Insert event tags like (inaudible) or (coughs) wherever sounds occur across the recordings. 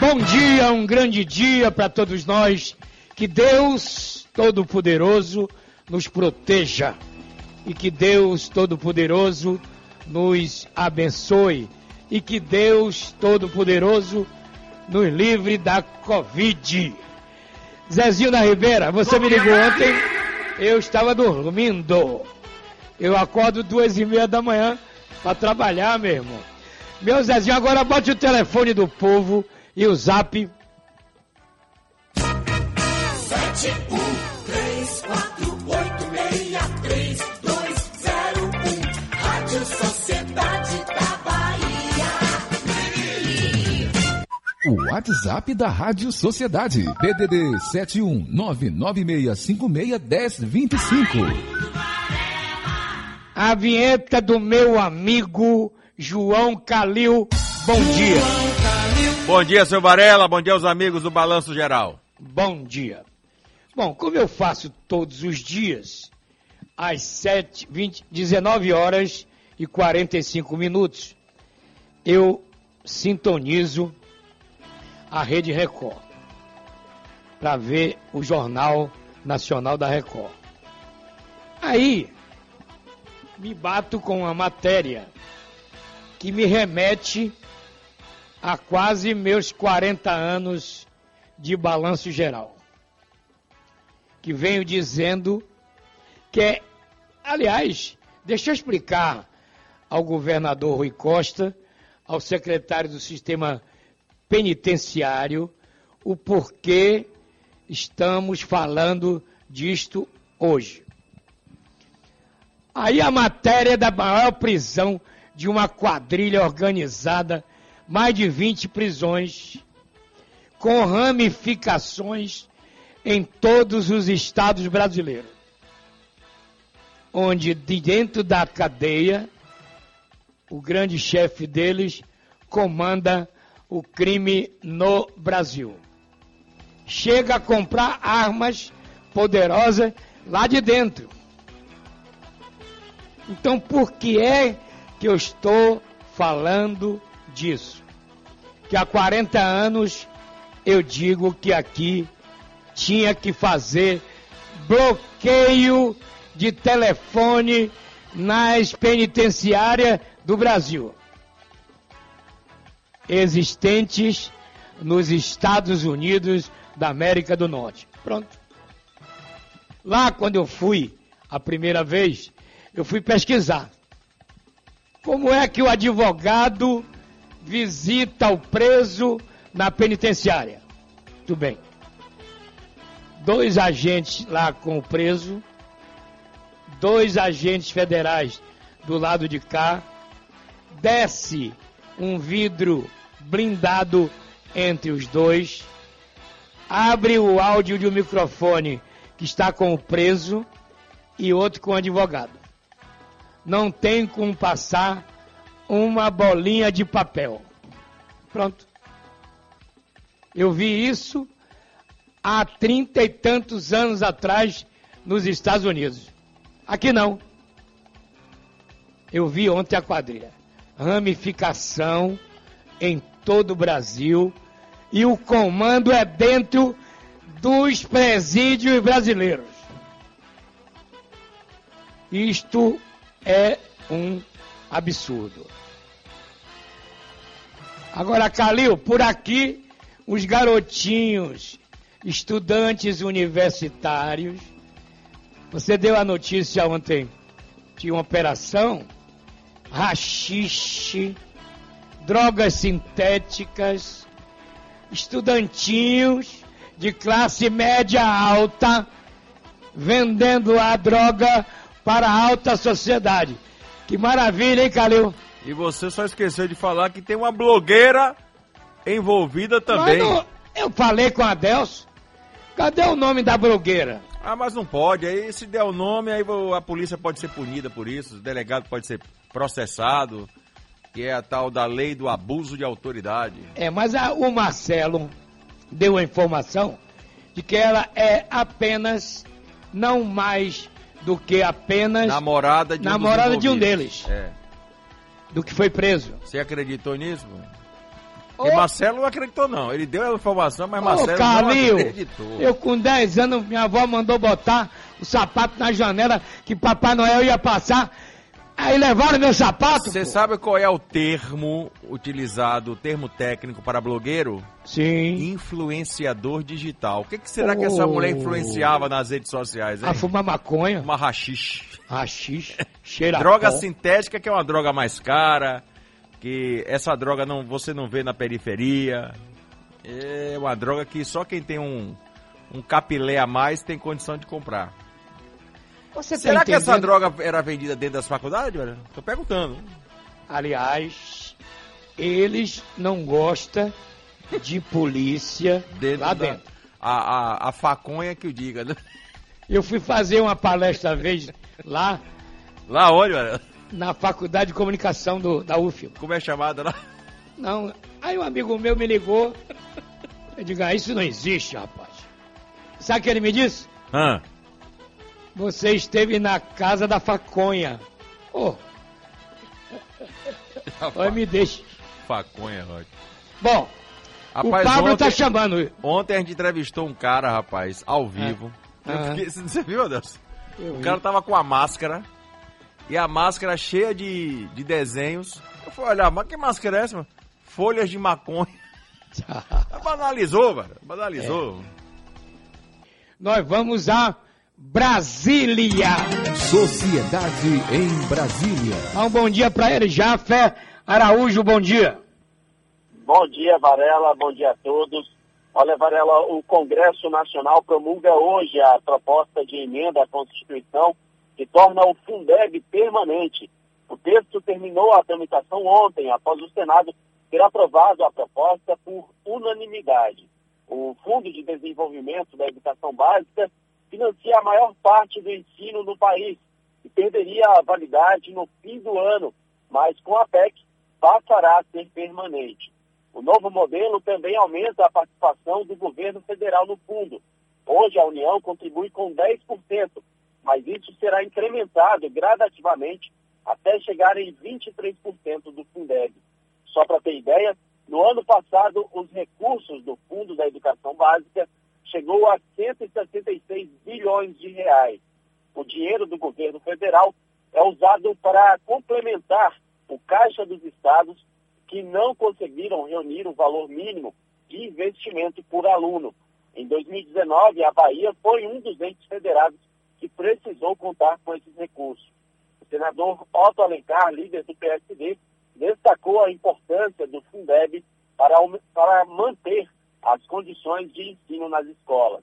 Bom dia, um grande dia para todos nós. Que Deus Todo-Poderoso nos proteja e que Deus Todo-Poderoso nos abençoe e que Deus Todo-Poderoso nos livre da Covid. Zezinho da Ribeira, você me ligou ontem, eu estava dormindo. Eu acordo duas e meia da manhã para trabalhar, meu irmão. Meu Zezinho, agora bote o telefone do povo e o zap. 7, 1. O WhatsApp da Rádio Sociedade. DDD 71996561025. A vinheta do meu amigo João Calil. Bom dia. Bom dia, seu Varela. Bom dia aos amigos do Balanço Geral. Bom dia. Bom, como eu faço todos os dias, às 7, 20, 19 horas e 45 minutos, eu sintonizo a Rede Record para ver o Jornal Nacional da Record. Aí, me bato com uma matéria que me remete a quase meus 40 anos de balanço geral. Que venho dizendo que é, aliás, deixa eu explicar ao governador Rui Costa, ao secretário do sistema penitenciário, o porquê estamos falando disto hoje. Aí a matéria da maior prisão de uma quadrilha organizada, mais de 20 prisões, com ramificações em todos os estados brasileiros. Onde de dentro da cadeia, o grande chefe deles comanda o crime no Brasil. Chega a comprar armas poderosas lá de dentro. Então, por que é que eu estou falando disso? Que há 40 anos eu digo que aqui tinha que fazer bloqueio de telefone nas penitenciárias do Brasil existentes nos Estados Unidos da América do Norte. Pronto. Lá quando eu fui a primeira vez, eu fui pesquisar. Como é que o advogado visita o preso na penitenciária? Tudo bem. Dois agentes lá com o preso, dois agentes federais do lado de cá, desce um vidro blindado entre os dois, abre o áudio de um microfone que está com o preso e outro com o advogado. Não tem como passar uma bolinha de papel. Pronto. Eu vi isso há trinta e tantos anos atrás nos Estados Unidos. Aqui não. Eu vi ontem a quadrilha. Ramificação em todo o Brasil e o comando é dentro dos presídios brasileiros. Isto é um absurdo. Agora, Calil, por aqui, os garotinhos, estudantes universitários, você deu a notícia ontem de uma operação, rachixe, drogas sintéticas, estudantinhos de classe média alta vendendo a droga para a alta sociedade. Que maravilha, hein, Calil? E você só esqueceu de falar que tem uma blogueira envolvida também. Não- eu falei com a Delcio. Cadê o nome da blogueira? Ah, mas não pode. Aí se der o nome, aí a polícia pode ser punida por isso, o delegado pode ser processado. Que é a tal da lei do abuso de autoridade. É, mas a- o Marcelo deu a informação de que ela é apenas, não mais do que apenas Namorada de um, Namorada de um deles. É. do que foi preso. Você acreditou nisso? Ô, Porque Marcelo não acreditou, não. Ele deu a informação, mas ô, Marcelo não Calil, acreditou. eu com 10 anos, minha avó mandou botar o sapato na janela que Papai Noel ia passar. Aí levaram meu sapato. Você sabe qual é o termo utilizado, o termo técnico para blogueiro? Sim. Influenciador digital. O que, que será que essa Oh. mulher influenciava nas redes sociais, hein? A fumar maconha, Uma rachixe. rachixe, cheira (laughs) Droga pó. sintética, que é uma droga mais cara, que essa droga não, você não vê na periferia. É uma droga que só quem tem um, um capilé a mais tem condição de comprar. Você tá Será que essa droga era vendida dentro das faculdades? Olha, tô perguntando. Aliás, eles não gostam de polícia Dentro lá da- dentro. A, a, a faconha que o diga, né? Eu fui fazer uma palestra uma vez lá Lá onde, olha? na Faculdade de Comunicação do, da UFIL. Como é chamada lá? Não, aí um amigo meu me ligou. Eu digo, ah, isso não existe, rapaz. Sabe o que ele me disse? Hã? Você esteve na casa da faconha. (laughs) Oh, me deixa. Faconha, Rod. Bom, Rapaz, o Pablo ontem, tá chamando. ontem a gente entrevistou um cara, rapaz, ao vivo. Eu Ah. fiquei- (laughs) você viu, Adelson? Eu O vi. cara tava com a máscara. E a máscara cheia de, de desenhos. Eu fui olhar, mas que máscara é essa, mano? Folhas de maconha. (laughs) Banalizou, velho. Banalizou. Nós vamos a Brasília. Sociedade em Brasília. Dá um bom dia para ele, Jafé Araújo, bom dia. Bom dia, Varela. Bom dia a todos. Olha, Varela, o Congresso Nacional promulga hoje a proposta de emenda à Constituição que torna o Fundeb permanente. O texto terminou a tramitação ontem, após o Senado ter aprovado a proposta por unanimidade. O Fundo de Desenvolvimento da Educação Básica financia a maior parte do ensino no país e perderia a validade no fim do ano, mas com a PEC passará a ser permanente. O novo modelo também aumenta a participação do governo federal no fundo. Hoje a União contribui com 10%, mas isso será incrementado gradativamente até chegar em 23% do Fundeb. Só para ter ideia, no ano passado os recursos do Fundo da Educação Básica chegou a 166 bilhões de reais. O dinheiro do governo federal é usado para complementar o caixa dos estados que não conseguiram reunir o valor mínimo de investimento por aluno. Em 2019, a Bahia foi um dos entes federados que precisou contar com esses recursos. O senador Otto Alencar, líder do PSD, destacou a importância do Fundeb para, para manter as condições de ensino nas escolas.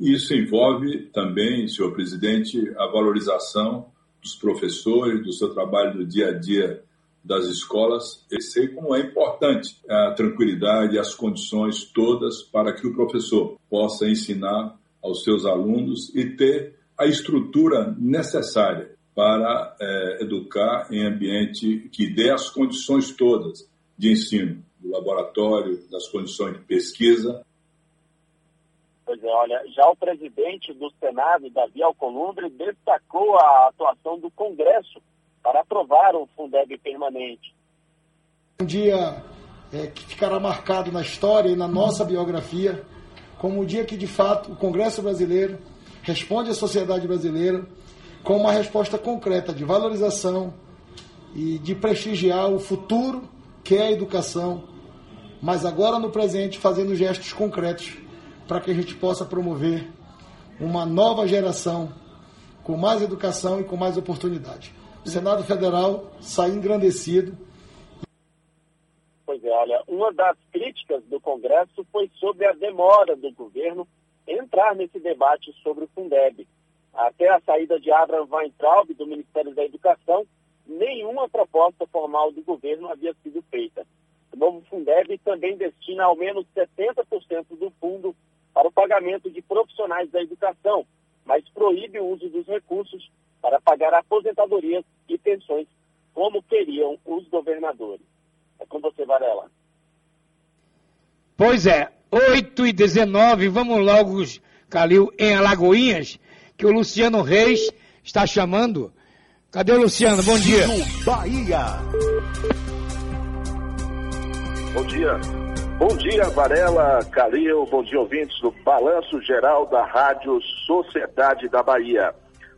Isso envolve também, senhor presidente, a valorização dos professores, do seu trabalho no dia a dia das escolas. Eu sei como é importante a tranquilidade e as condições todas para que o professor possa ensinar aos seus alunos e ter a estrutura necessária para eh, educar em ambiente que dê as condições todas de ensino, do laboratório, das condições de pesquisa, Pois é, olha, já o presidente do Senado, Davi Alcolumbre, destacou a atuação do Congresso para aprovar o Fundeb permanente. Um dia é, que ficará marcado na história e na nossa biografia como o dia que, de fato, o Congresso brasileiro responde à sociedade brasileira com uma resposta concreta de valorização e de prestigiar o futuro que é a educação, mas agora no presente fazendo gestos concretos para que a gente possa promover uma nova geração com mais educação e com mais oportunidade. O Senado Federal sai engrandecido Pois é, olha, uma das críticas do Congresso foi sobre a demora do governo entrar nesse debate sobre o Fundeb. Até a saída de Abraham Weintraub do Ministério da Educação, nenhuma proposta formal do governo havia sido feita. O novo Fundeb também destina ao menos 70% do fundo para o pagamento de profissionais da educação, mas proíbe o uso dos recursos para pagar aposentadorias e pensões como queriam os governadores. É com você, Varela. Pois é, 8 e 19, vamos logo, Calil, em Alagoinhas, que o Luciano Reis está chamando. Cadê o Luciano? Bom dia. Bahia. Bom dia. Bom dia, Varela, Calil, bom dia, ouvintes do Balanço Geral da Rádio Sociedade da Bahia.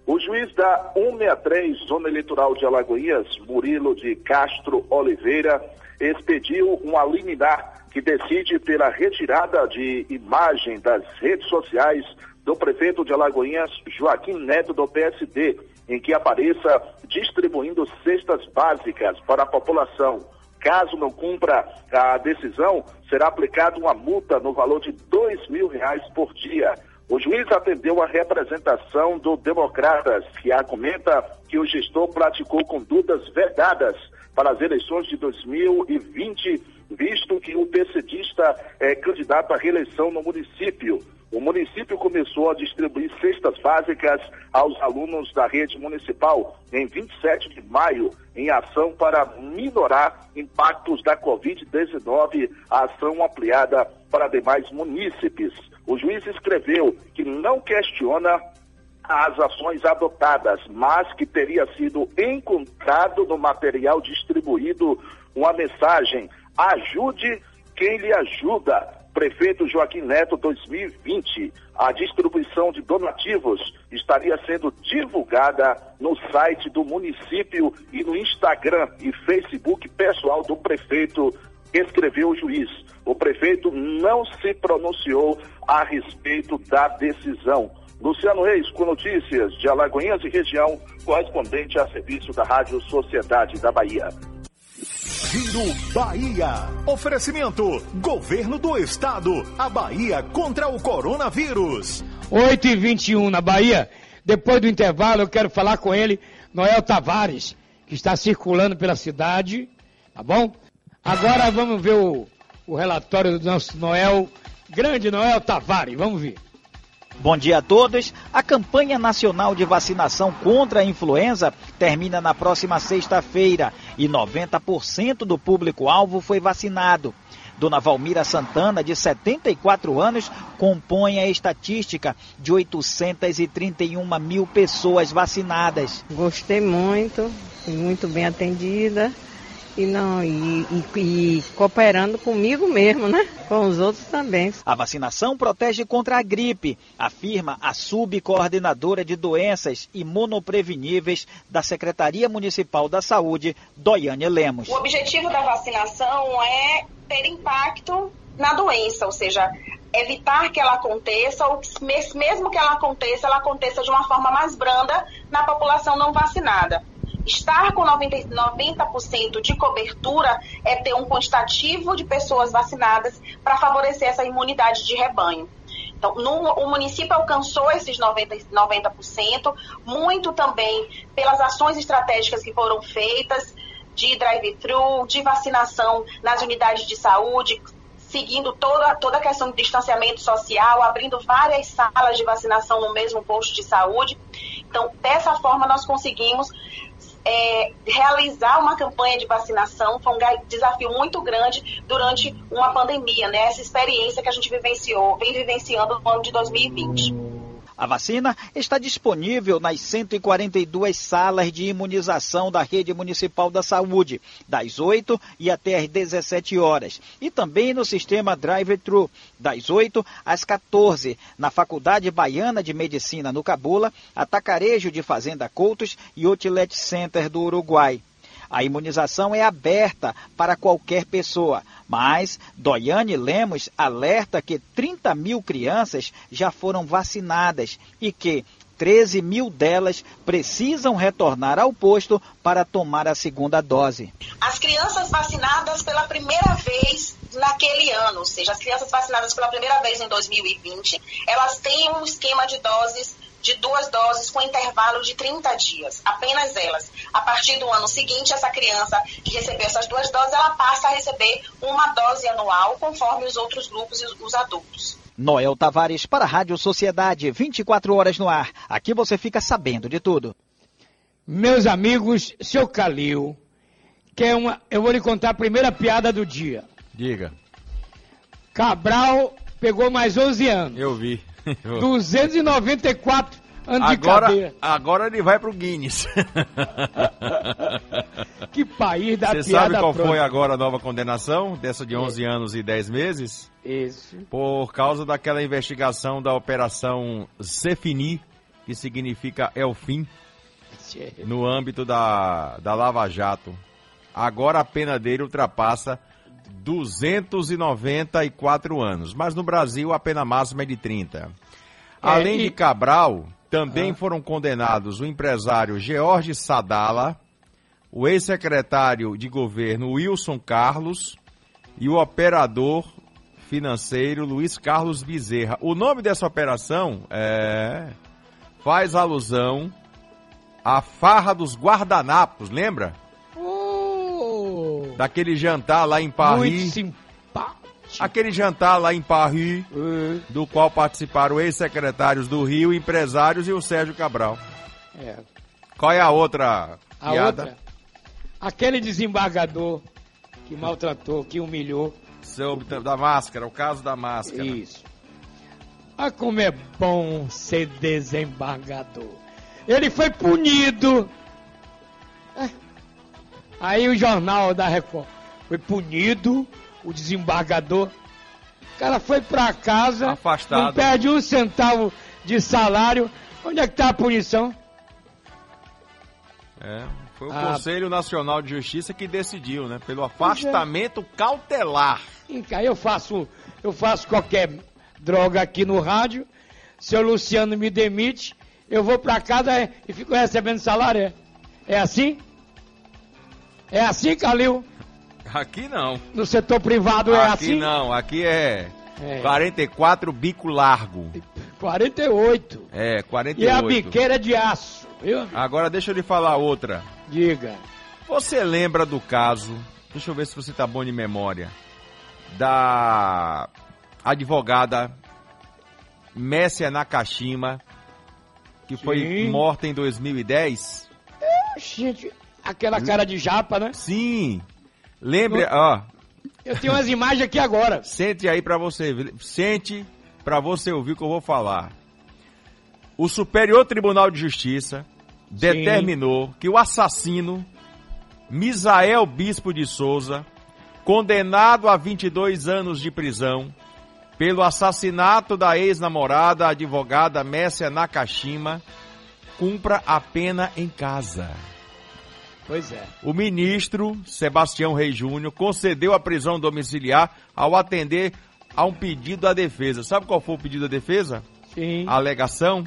O juiz da 163, Zona Eleitoral de Alagoinhas, Murilo de Castro Oliveira, expediu um liminar que decide pela retirada de imagem das redes sociais do prefeito de Alagoinhas, Joaquim Neto, do PSD, em que apareça distribuindo cestas básicas para a população. Caso não cumpra a decisão, será aplicada uma multa no valor de dois mil reais por dia. O juiz atendeu a representação do Democratas, que argumenta que o gestor praticou condutas vedadas para as eleições de 2020, visto que o PCDista é candidato à reeleição no município. O município começou a distribuir cestas básicas aos alunos da rede municipal em 27 de maio, em ação para minorar impactos da Covid-19, a ação ampliada para demais munícipes. O juiz escreveu que não questiona as ações adotadas, mas que teria sido encontrado no material distribuído uma mensagem: ajude quem lhe ajuda. Prefeito Joaquim Neto 2020. A distribuição de donativos estaria sendo divulgada no site do município e no Instagram e Facebook pessoal do prefeito, escreveu o juiz. O prefeito não se pronunciou a respeito da decisão. Luciano Reis, com notícias de Alagoinhas e região, correspondente a serviço da Rádio Sociedade da Bahia. Giro Bahia. Oferecimento: Governo do Estado. A Bahia contra o coronavírus. 8 e 21 na Bahia. Depois do intervalo, eu quero falar com ele, Noel Tavares, que está circulando pela cidade. Tá bom? Agora vamos ver o, o relatório do nosso Noel, grande Noel Tavares. Vamos ver. Bom dia a todos. A campanha nacional de vacinação contra a influenza termina na próxima sexta-feira e 90% do público-alvo foi vacinado. Dona Valmira Santana, de 74 anos, compõe a estatística de 831 mil pessoas vacinadas. Gostei muito, fui muito bem atendida e não e, e, e, cooperando comigo mesmo, né? Com os outros também. A vacinação protege contra a gripe, afirma a subcoordenadora de doenças imunopreveníveis da Secretaria Municipal da Saúde, Doiane Lemos. O objetivo da vacinação é ter impacto na doença, ou seja, evitar que ela aconteça, ou mesmo que ela aconteça, ela aconteça de uma forma mais branda na população não vacinada. Estar com 90%, 90 de cobertura é ter um quantitativo de pessoas vacinadas para favorecer essa imunidade de rebanho. Então, no, o município alcançou esses 90%, 90%, muito também pelas ações estratégicas que foram feitas de drive-thru, de vacinação nas unidades de saúde, seguindo toda, toda a questão do distanciamento social, abrindo várias salas de vacinação no mesmo posto de saúde. Então, dessa forma, nós conseguimos é, realizar uma campanha de vacinação foi um desafio muito grande durante uma pandemia, né? Essa experiência que a gente vivenciou, vem vivenciando no ano de 2020. A vacina está disponível nas 142 salas de imunização da Rede Municipal da Saúde, das 8 e até às 17 horas, e também no sistema Drive-Thru, das 8 às 14, na Faculdade Baiana de Medicina no Cabula, Atacarejo de Fazenda Coutos e Outlet Center do Uruguai. A imunização é aberta para qualquer pessoa, mas Doiane Lemos alerta que 30 mil crianças já foram vacinadas e que 13 mil delas precisam retornar ao posto para tomar a segunda dose. As crianças vacinadas pela primeira vez naquele ano, ou seja, as crianças vacinadas pela primeira vez em 2020, elas têm um esquema de doses de duas doses com intervalo de 30 dias, apenas elas. A partir do ano seguinte, essa criança que recebeu essas duas doses, ela passa a receber uma dose anual, conforme os outros grupos e os adultos. Noel Tavares para a Rádio Sociedade, 24 horas no ar. Aqui você fica sabendo de tudo. Meus amigos, seu Calil, que é uma. Eu vou lhe contar a primeira piada do dia. Diga. Cabral pegou mais 11 anos. Eu vi. (laughs) Eu- 294 anos de Agora, cadeia. agora ele vai pro Guinness. (laughs) Que país da Você sabe qual pronta. foi agora a nova condenação? Dessa de 11 anos e 10 meses? Isso. Por causa daquela investigação da Operação Cefini, que significa é o fim, no âmbito da, da Lava Jato. Agora a pena dele ultrapassa 294 anos, mas no Brasil a pena máxima é de 30. Além e- de Cabral, também foram condenados o empresário George Sadala, o ex-secretário de governo Wilson Carlos e o operador financeiro Luiz Carlos Bezerra. O nome dessa operação é faz alusão à farra dos guardanapos, lembra? Daquele jantar lá em muito Paris. simpático. Aquele jantar lá em Paris, do qual participaram ex-secretários do Rio, empresários e o Sérgio Cabral. É. Qual é a outra A piada? outra, aquele desembargador que maltratou, que humilhou. Sobre da máscara, o caso da máscara. Isso. Ah, como é bom ser desembargador. Ele foi punido. É. Aí o jornal da Record foi punido, o desembargador. O cara foi pra casa, Afastado. não perde um centavo de salário. Onde é que tá a punição? É, foi o Ah. Conselho Nacional de Justiça que decidiu, né? Pelo afastamento cautelar. E Aí eu faço, eu faço qualquer droga aqui no rádio. Seu Luciano me demite, eu vou pra casa é, e fico recebendo salário. É, é assim? É assim, Calil? Aqui não. No setor privado é aqui assim? não, aqui é, É. 44 bico largo. 48. É, 48. E a biqueira é de aço, viu? Agora deixa eu lhe falar outra. Diga. Você lembra do caso, deixa eu ver se você tá bom de memória, da advogada Messia Nakashima, que foi Sim. morta em 2010? Gente, aquela cara de japa, né? Sim. Lembre, ó, Eu tenho umas imagens aqui agora. (laughs) Sente aí pra você, sente pra você ouvir o que eu vou falar. O Superior Tribunal de Justiça determinou que o assassino Misael Bispo de Souza, condenado a 22 anos de prisão pelo assassinato da ex-namorada advogada Messia Nakashima, cumpra a pena em casa. Pois é. O ministro Sebastião Reis Júnior concedeu a prisão domiciliar ao atender a um pedido da defesa. Sabe qual foi o pedido da defesa? Sim. A alegação?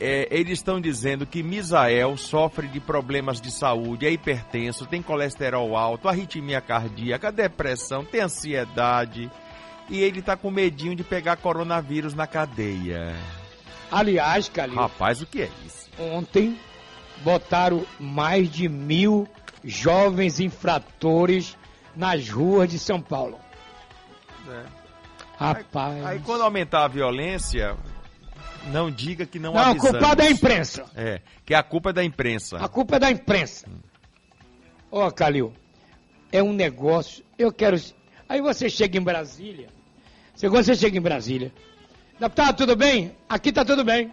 É, eles estão dizendo que Misael sofre de problemas de saúde, é hipertenso, tem colesterol alto, arritmia cardíaca, depressão, tem ansiedade. E ele tá com medinho de pegar coronavírus na cadeia. Aliás, Calil, Rapaz, o que é isso? ontem botaram mais de mil jovens infratores nas ruas de São Paulo. Rapaz. Aí quando aumentar a violência, não diga que não Não, a culpa é da imprensa. É, que a culpa é da imprensa. A culpa é da imprensa. Ó, Calil, é um negócio. Eu quero. Aí você chega em Brasília. Quando você chega em Brasília. Deputado, tudo bem? Aqui tá tudo bem.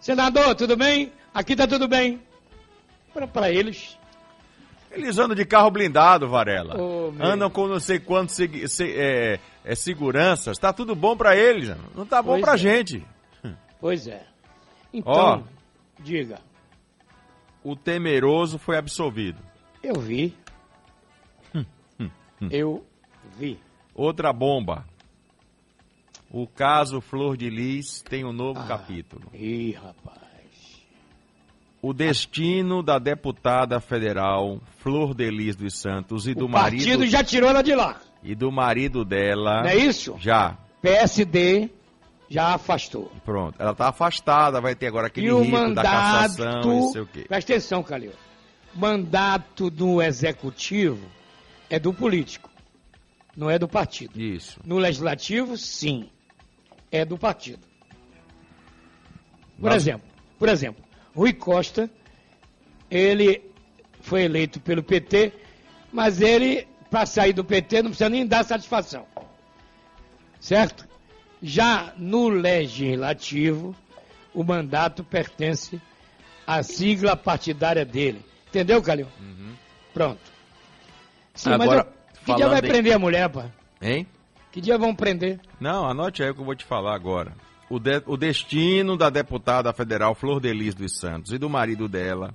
Senador, tudo bem? Aqui tá tudo bem. Para pra eles. Eles andam de carro blindado, Varela. Meu. andam com não sei quantos segui- se- é, é, seguranças. Tá tudo bom pra eles. Não tá bom Pois pra é. gente. Pois é. Então, Ó. diga. O temeroso foi absolvido. Eu vi. Eu vi. Outra bomba. O caso Flor de Lis tem um novo Ah. capítulo. Ih, rapaz. O destino da deputada federal Flor de Lis dos Santos e do o marido partido já tirou ela de lá. e do marido dela. Não é isso? Já. PSD já afastou. Pronto. Ela tá afastada, vai ter agora aquele e o rito da mandato. cassação, não sei o quê. Presta atenção, Calil. Mandato do executivo é do político, não é do partido. Isso. No legislativo, sim, é do partido. Por Mas- exemplo, por exemplo, Rui Costa, ele foi eleito pelo PT, mas ele, para sair do PT, não precisa nem dar satisfação. Certo? Já no legislativo, o mandato pertence à sigla partidária dele. Entendeu, Calil? Pronto. Sim, Uhum. Agora, mas eu, que dia vai em- prender a mulher, pá? Hein? Que dia vão prender? Não, anote aí o que eu vou te falar agora. O, de- o destino da deputada federal Flor Delis dos Santos e do marido dela,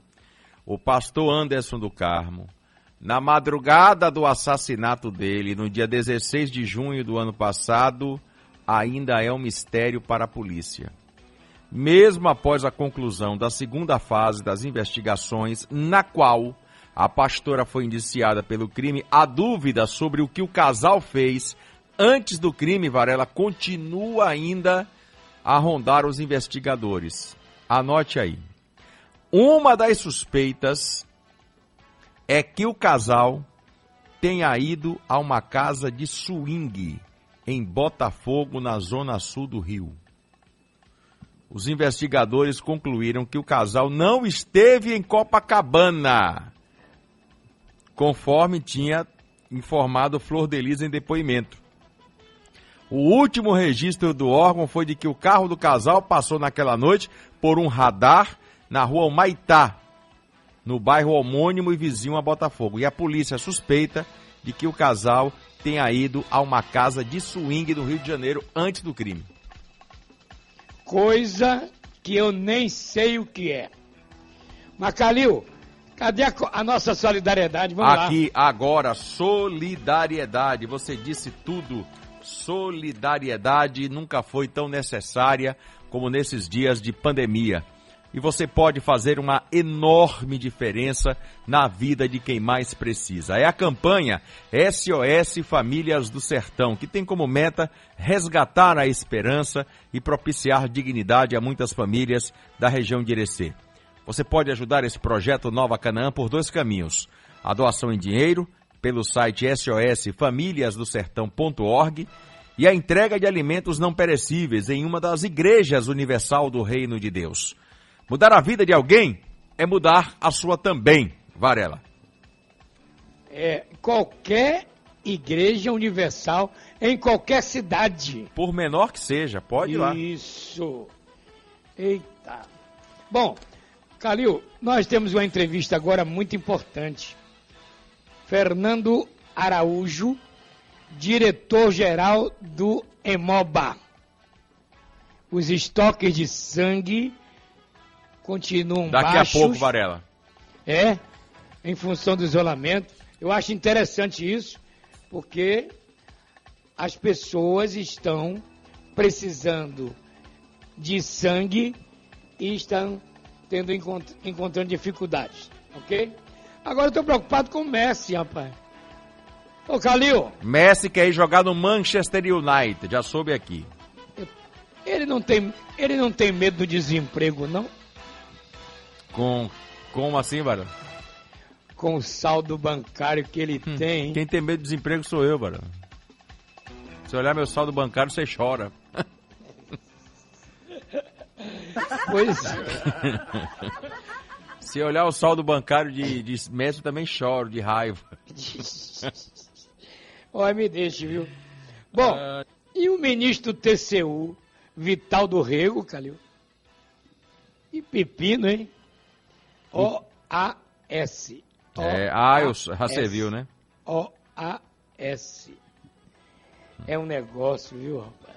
o pastor Anderson do Carmo, na madrugada do assassinato dele, no dia 16 de junho do ano passado, ainda é um mistério para a polícia. Mesmo após a conclusão da segunda fase das investigações, na qual a pastora foi indiciada pelo crime, a dúvida sobre o que o casal fez antes do crime, Varela, continua ainda a rondar os investigadores. Anote aí. Uma das suspeitas é que o casal tenha ido a uma casa de swing em Botafogo, na zona sul do Rio. Os investigadores concluíram que o casal não esteve em Copacabana, conforme tinha informado Flor Delis em depoimento. O último registro do órgão foi de que o carro do casal passou naquela noite por um radar na rua Maitá, no bairro homônimo e vizinho a Botafogo. E a polícia suspeita de que o casal tenha ido a uma casa de swing no Rio de Janeiro antes do crime. Coisa que eu nem sei o que é. Mas, Calil, cadê a, a nossa solidariedade? Vamos lá. Aqui agora, solidariedade. Você disse tudo. Solidariedade nunca foi tão necessária como nesses dias de pandemia. E você pode fazer uma enorme diferença na vida de quem mais precisa. É a campanha SOS Famílias do Sertão, que tem como meta resgatar a esperança e propiciar dignidade a muitas famílias da região de Irecê. Você pode ajudar esse projeto Nova Canaã por dois caminhos. A doação em dinheiro, pelo site sosfamiliasdosertão.org e a entrega de alimentos não perecíveis em uma das igrejas universal do Reino de Deus. Mudar a vida de alguém é mudar a sua também, Varela. É, qualquer igreja universal em qualquer cidade. Por menor que seja, pode ir lá. Isso. Eita. Bom, Calil, nós temos uma entrevista agora muito importante. Fernando Araújo, diretor-geral do Emoba. Os estoques de sangue continuam Daqui baixos. a pouco, Varela. É, em função do isolamento. Eu acho interessante isso, porque as pessoas estão precisando de sangue e estão tendo encont- encontrando dificuldades, ok? Agora eu estou preocupado com o Messi, rapaz. Ô, Calil, Messi quer ir jogar no Manchester United, já soube aqui. ele não tem, ele não tem medo do desemprego, não? Com como assim, Varela? Com o saldo bancário que ele tem. Quem tem medo de desemprego sou eu, Varela. Se olhar meu saldo bancário, você chora. Pois (laughs) Se olhar o saldo bancário de, de Messi, eu também choro de raiva. (laughs) Olha, me deixe, viu? Bom, e o ministro do TCU, Vital do Rego, Calil? E pepino, hein? O-A-S. É, ah, eu, já você viu, né? O-A-S. É um negócio, viu, rapaz?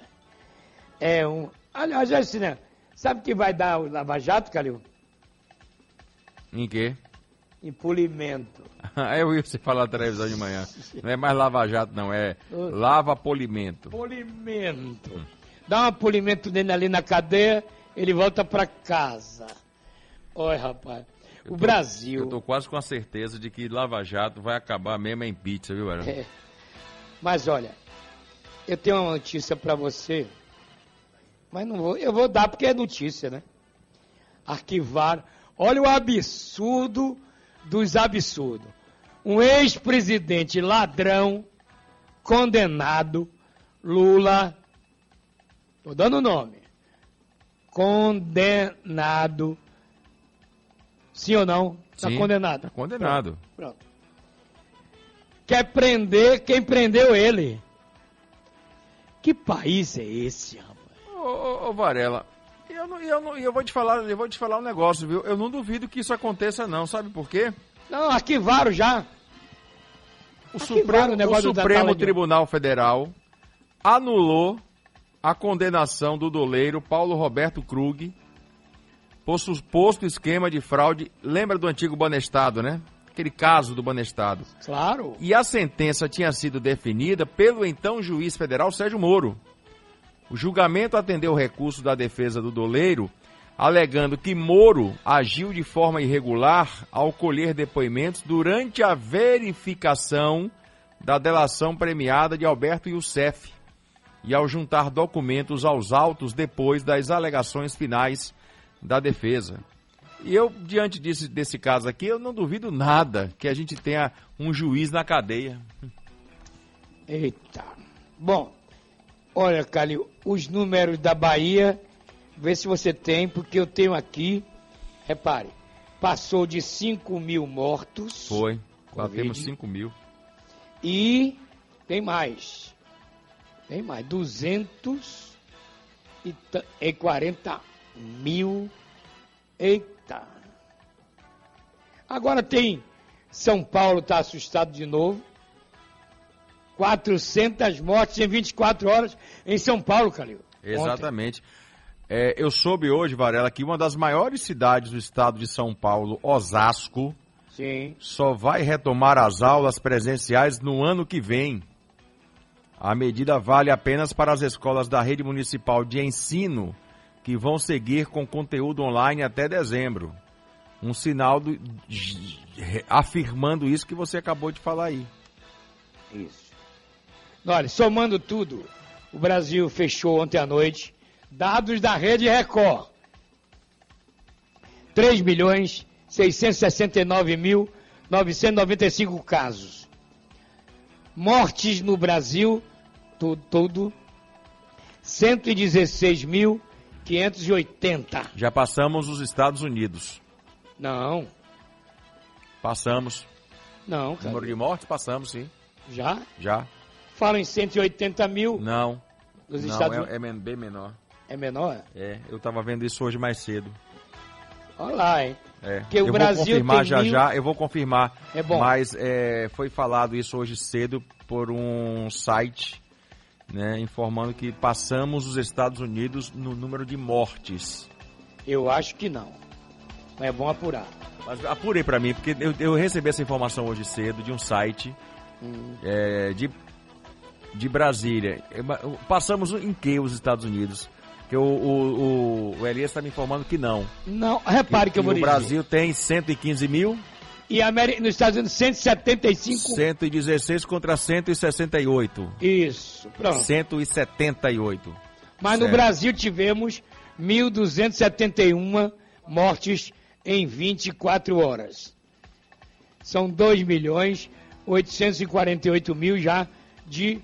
É um. Aliás, assim, né? Sabe o que vai dar o Lava Jato, Calil? Em quê? Em polimento. (laughs) Eu ia você falar na televisão de manhã. (laughs) Não é mais lava-jato, não. É lava-polimento. Polimento. Dá um polimento nele ali na cadeia, ele volta pra casa. Olha, rapaz. O Brasil. Eu tô quase com a certeza de que lava-jato vai acabar mesmo em pizza, viu, velho? É. Mas olha, eu tenho uma notícia pra você, mas não vou, eu vou dar porque é notícia, né? Arquivar. Olha o absurdo dos absurdos. Um ex-presidente ladrão, condenado, Lula, tô dando o nome, condenado, Sim ou não? Está condenado. tá condenado. Pronto. Pronto. Quer prender quem prendeu ele. Que país é esse, rapaz? Ô, ô, ô, Varela, eu, não, eu, não, eu vou te falar, eu vou te falar um negócio, viu? Eu não duvido que isso aconteça, não. Sabe por quê? Não, arquivaram já. O Arquivaram Supremo, o Supremo Tribunal Federal anulou a condenação do doleiro Paulo Roberto Krug por suposto esquema de fraude. Lembra do antigo Banestado, né? Aquele caso do Banestado. Claro. E a sentença tinha sido definida pelo então juiz federal Sérgio Moro. O julgamento atendeu o recurso da defesa do doleiro, alegando que Moro agiu de forma irregular ao colher depoimentos durante a verificação da delação premiada de Alberto Youssef e ao juntar documentos aos autos depois das alegações finais da defesa. E eu, diante desse, desse caso aqui, eu não duvido nada que a gente tenha um juiz na cadeia. Eita. Bom, olha, Calil, os números da Bahia, vê se você tem, porque eu tenho aqui, repare, passou de 5 mil mortos Foi. Batemos 5 mil. e tem mais. Tem mais, 240 mil. Eita. Agora tem, São Paulo está assustado de novo. 400 mortes em 24 horas em São Paulo, Calil. Exatamente. É, eu soube hoje, Varela, que uma das maiores cidades do estado de São Paulo, Osasco, Sim. só vai retomar as aulas presenciais no ano que vem. A medida vale apenas para as escolas da rede municipal de ensino, que vão seguir com conteúdo online até dezembro. Um sinal do- afirmando isso que você acabou de falar aí. Isso. Olha, somando tudo, o Brasil fechou ontem à noite, dados da Rede Record. 3 milhões 669 mil 995 casos. Mortes no Brasil, tu- tudo, 116.580. Já passamos os Estados Unidos. Não, Passamos. não, cara. Número de mortes, passamos, sim. Já? Já. Falam em 180 mil Não. nos Não, Estados é, Unidos. é men- bem menor. É menor? É, eu tava vendo isso hoje mais cedo. Olha lá, hein? É. Porque o eu Brasil vou confirmar já mil- já, eu vou confirmar. É bom. Mas é, foi falado isso hoje cedo por um site, né, informando que passamos os Estados Unidos no número de mortes. Eu acho que não. Mas é bom apurar. Mas apurei pra mim, porque eu, eu recebi essa informação hoje cedo de um site Hum. é, de, de Brasília. É, Passamos em que os Estados Unidos? Porque o, o, o, o Elias está me informando que não. Não, repare que, eu vou o dizer. Brasil tem 115 mil, E a América, nos Estados Unidos, 175. 116 contra 168. Isso, pronto. 178. Mas no Certo. Brasil tivemos 1.271 mortes em 24 horas. São 2 milhões 848 mil já de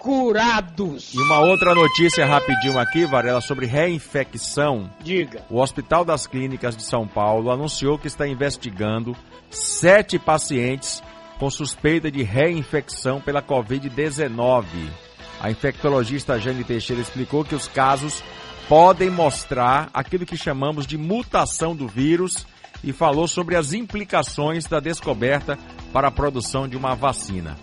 curados. E uma outra notícia rapidinho aqui, Varela, sobre reinfecção. Diga. O Hospital das Clínicas de São Paulo anunciou que está investigando sete pacientes com suspeita de reinfecção pela Covid-19. A infectologista Jane Teixeira explicou que os casos podem mostrar aquilo que chamamos de mutação do vírus e falou sobre as implicações da descoberta para a produção de uma vacina.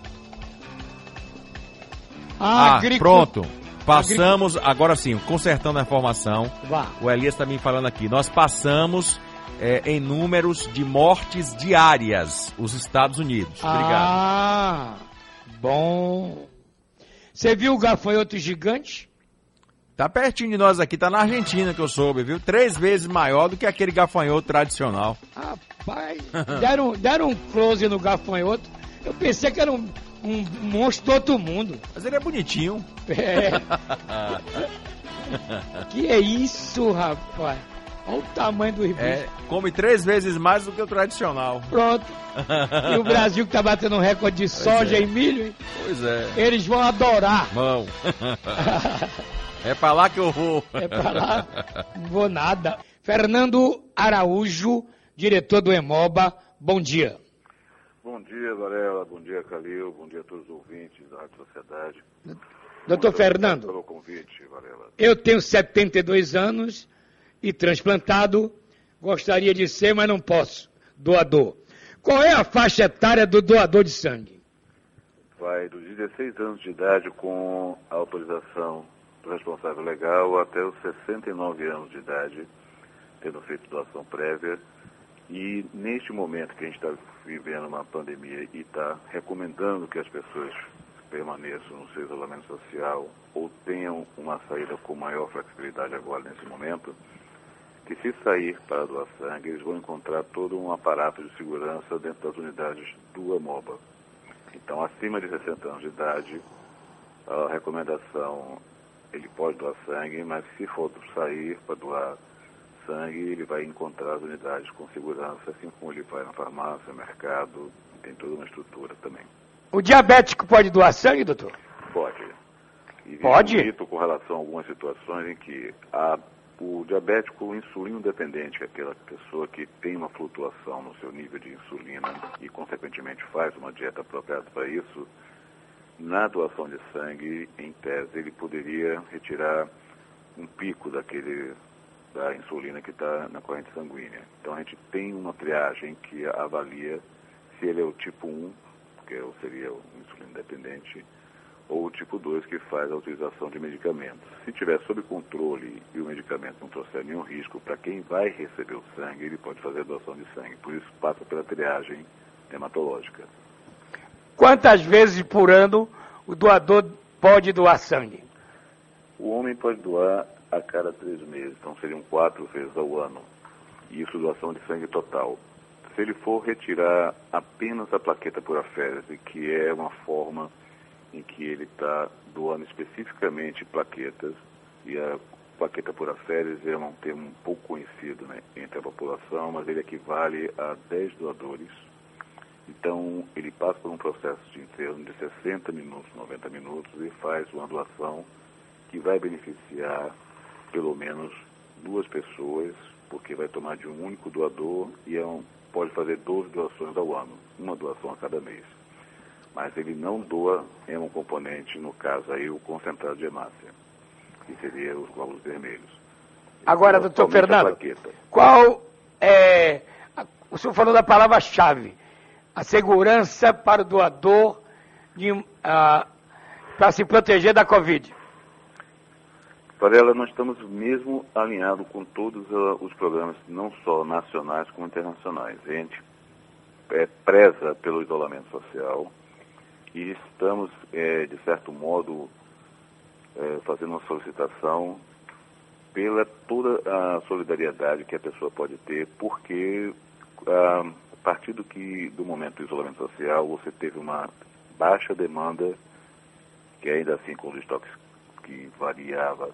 Ah, Agricu- pronto. Passamos, agora sim, consertando a informação. Vá. O Elias está me falando aqui. Nós passamos é, em números de mortes diárias os Estados Unidos. Obrigado. Ah, bom. Você viu o gafanhoto gigante? Tá pertinho de nós aqui, tá na Argentina que eu soube, viu? Três vezes maior do que aquele gafanhoto tradicional. Rapaz, (laughs) deram, deram um close no gafanhoto. Eu pensei que era um, um monstro do outro mundo. Mas ele é bonitinho. (laughs) É. Que é isso, rapaz? Olha o tamanho do bicho. É, come três vezes mais do que o tradicional. Pronto. E o Brasil que tá batendo um recorde de soja é. e milho, hein? Pois é. eles vão adorar. Vão. é pra lá que eu vou. É pra lá? Não vou nada. Fernando Araújo diretor do Hemoba. Bom dia. Bom dia, Varela. Bom dia, Calil. Bom dia a todos os ouvintes da Rádio Sociedade. Doutor Muito Fernando. Pelo convite, Varela. Eu tenho 72 anos e transplantado. Gostaria de ser, mas não posso. Doador. Qual é a faixa etária do doador de sangue? Vai dos 16 anos de idade com a autorização do responsável legal até os 69 anos de idade, tendo feito doação prévia. E neste momento que a gente está vivendo uma pandemia e está recomendando que as pessoas permaneçam no seu isolamento social ou tenham uma saída com maior flexibilidade agora nesse momento, que se sair para doar sangue, eles vão encontrar todo um aparato de segurança dentro das unidades do Amoba. Então, acima de 60 anos de idade, a recomendação, ele pode doar sangue, mas se for sair para doar sangue, ele vai encontrar as unidades com segurança, assim como ele vai na farmácia, mercado, tem toda uma estrutura também. O diabético pode doar sangue, doutor? Pode. E Pode? Mito com relação a algumas situações em que a, o diabético insulino dependente, que é aquela pessoa que tem uma flutuação no seu nível de insulina e, consequentemente, faz uma dieta apropriada para isso, na doação de sangue, em tese, ele poderia retirar um pico daquele da insulina que está na corrente sanguínea. Então a gente tem uma triagem que avalia se ele é o tipo 1, que seria o insulino dependente, ou o tipo 2 que faz a utilização de medicamentos. Se tiver sob controle e o medicamento não trouxer nenhum risco para quem vai receber o sangue, ele pode fazer a doação de sangue. Por isso passa pela triagem hematológica. Quantas vezes por ano o doador pode doar sangue? O homem pode doar a cada três meses, então seriam quatro vezes ao ano. Isso doação de sangue total. Se ele for retirar apenas a plaqueta por aférese, que é uma forma em que ele está doando especificamente plaquetas, e a plaqueta por aférese é um termo um pouco conhecido né, entre a população, mas ele equivale a 10 doadores. Então, ele passa por um processo de em torno de 60 minutos, 90 minutos, e faz uma doação que vai beneficiar pelo menos duas pessoas, porque vai tomar de um único doador e é um, pode fazer 12 doações ao ano, uma doação a cada mês. Mas ele não doa hemocomponente, no caso aí o concentrado de hemácia, que seria os glóbulos vermelhos. Agora, Ele doutor somente a Fernando, qual é. O senhor falou da palavra-chave. A segurança para o doador para se proteger da Covid. Varela, nós estamos mesmo alinhados com todos ah, os programas, não só nacionais como internacionais. A gente é, preza pelo isolamento social e estamos, é, de certo modo, é, fazendo uma solicitação pela toda a solidariedade que a pessoa pode ter, porque ah, a partir do, que, do momento do isolamento social, você teve uma baixa demanda, que ainda assim com os estoques que variava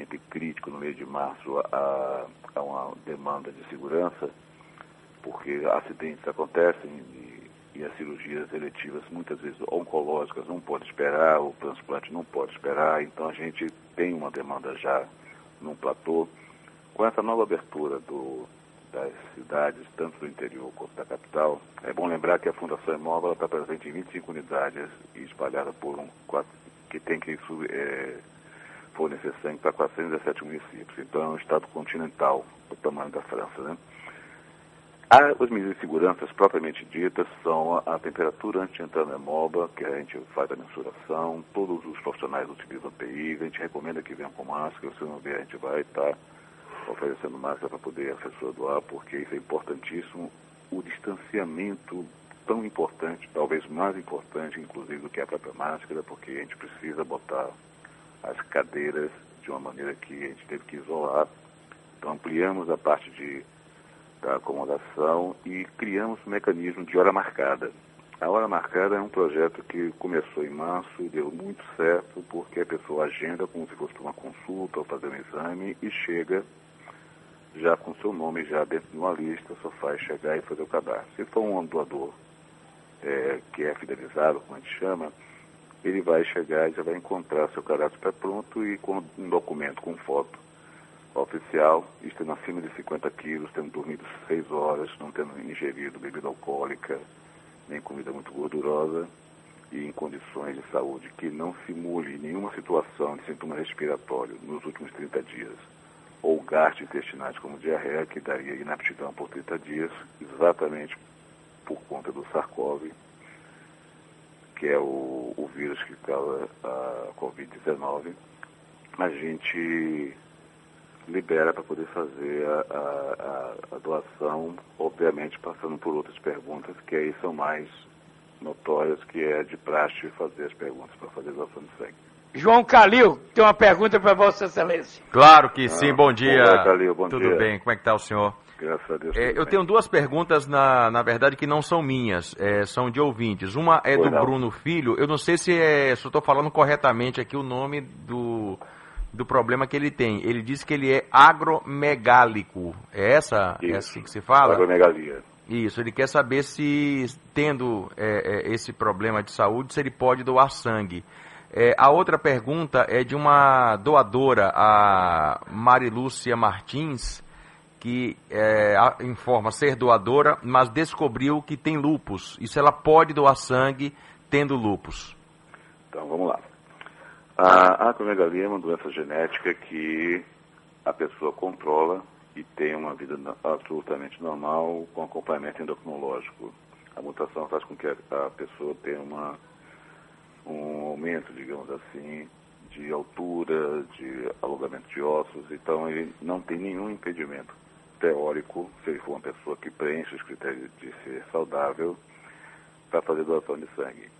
entre crítico no mês de março a, a uma demanda de segurança, porque acidentes acontecem e, e as cirurgias eletivas, muitas vezes oncológicas, não pode esperar, o transplante não pode esperar, então a gente tem uma demanda já num platô. Com essa nova abertura do, das cidades, tanto do interior quanto da capital, é bom lembrar que a Fundação Imóvel está presente em 25 unidades e espalhada por um que tem que su- é, fornecer sangue para 417 municípios. Então é um estado continental, do tamanho da França, né? A- As medidas de segurança propriamente ditas são a, a temperatura antes entrar na MOBA, que a gente faz a mensuração, todos os profissionais utilizam PI, a gente recomenda que venham com máscara, se não vier a gente vai estar oferecendo máscara para poder a pessoa doar, porque isso é importantíssimo. O distanciamento tão importante, talvez mais importante, inclusive, do que a própria máscara, porque a gente precisa botar as cadeiras de uma maneira que a gente teve que isolar. Então ampliamos a parte de da acomodação e criamos um mecanismo de hora marcada. A hora marcada é um projeto que começou em março e deu muito certo, porque a pessoa agenda como se fosse uma consulta ou fazer um exame e chega já com seu nome já dentro de uma lista, só faz chegar e fazer o cadastro. Se for um doador é, que é fidelizado, como a gente chama, ele vai chegar e já vai encontrar seu cadastro pré-pronto e com um documento com foto oficial, estando acima de 50 quilos, tendo dormido 6 horas, não tendo ingerido bebida alcoólica, nem comida muito gordurosa, e em condições de saúde que não simule nenhuma situação de sintoma respiratório nos últimos 30 dias, ou gastrointestinais como diarreia, que daria inaptidão por 30 dias, exatamente por conta do SARS-CoV, que é o, o vírus que causa a Covid-19, a gente libera para poder fazer a, a, a, doação, obviamente passando por outras perguntas que aí são mais notórias, que é de praxe fazer as perguntas para fazer doação de sangue. João Calil, tem uma pergunta para Vossa Excelência. Claro que sim, bom dia. Olá, Calil, bom Tudo dia. bem, como é que está o senhor? Graças a Deus. É, eu tenho duas perguntas, na, na verdade, que não são minhas, é, são de ouvintes. Uma é Pois do não. Bruno Filho, eu não sei se, é, se eu estou falando corretamente aqui o nome do, do problema que ele tem. Ele diz que ele é agromegálico. É essa? É assim que se fala? Agromegalia. Isso, ele quer saber se, tendo é, é, esse problema de saúde, se ele pode doar sangue. É, a outra pergunta é de uma doadora, a Marilúcia Martins, que é, informa ser doadora, mas descobriu que tem lupus. Se ela pode doar sangue tendo lupus? Então, vamos lá. A acromegalia é uma doença genética que a pessoa controla e tem uma vida absolutamente normal com acompanhamento endocrinológico. A mutação faz com que a pessoa tenha uma, um aumento, digamos assim, de altura, de alongamento de ossos. Então, ele não tem nenhum impedimento teórico, se ele for uma pessoa que preenche os critérios de ser saudável, para fazer doação de sangue.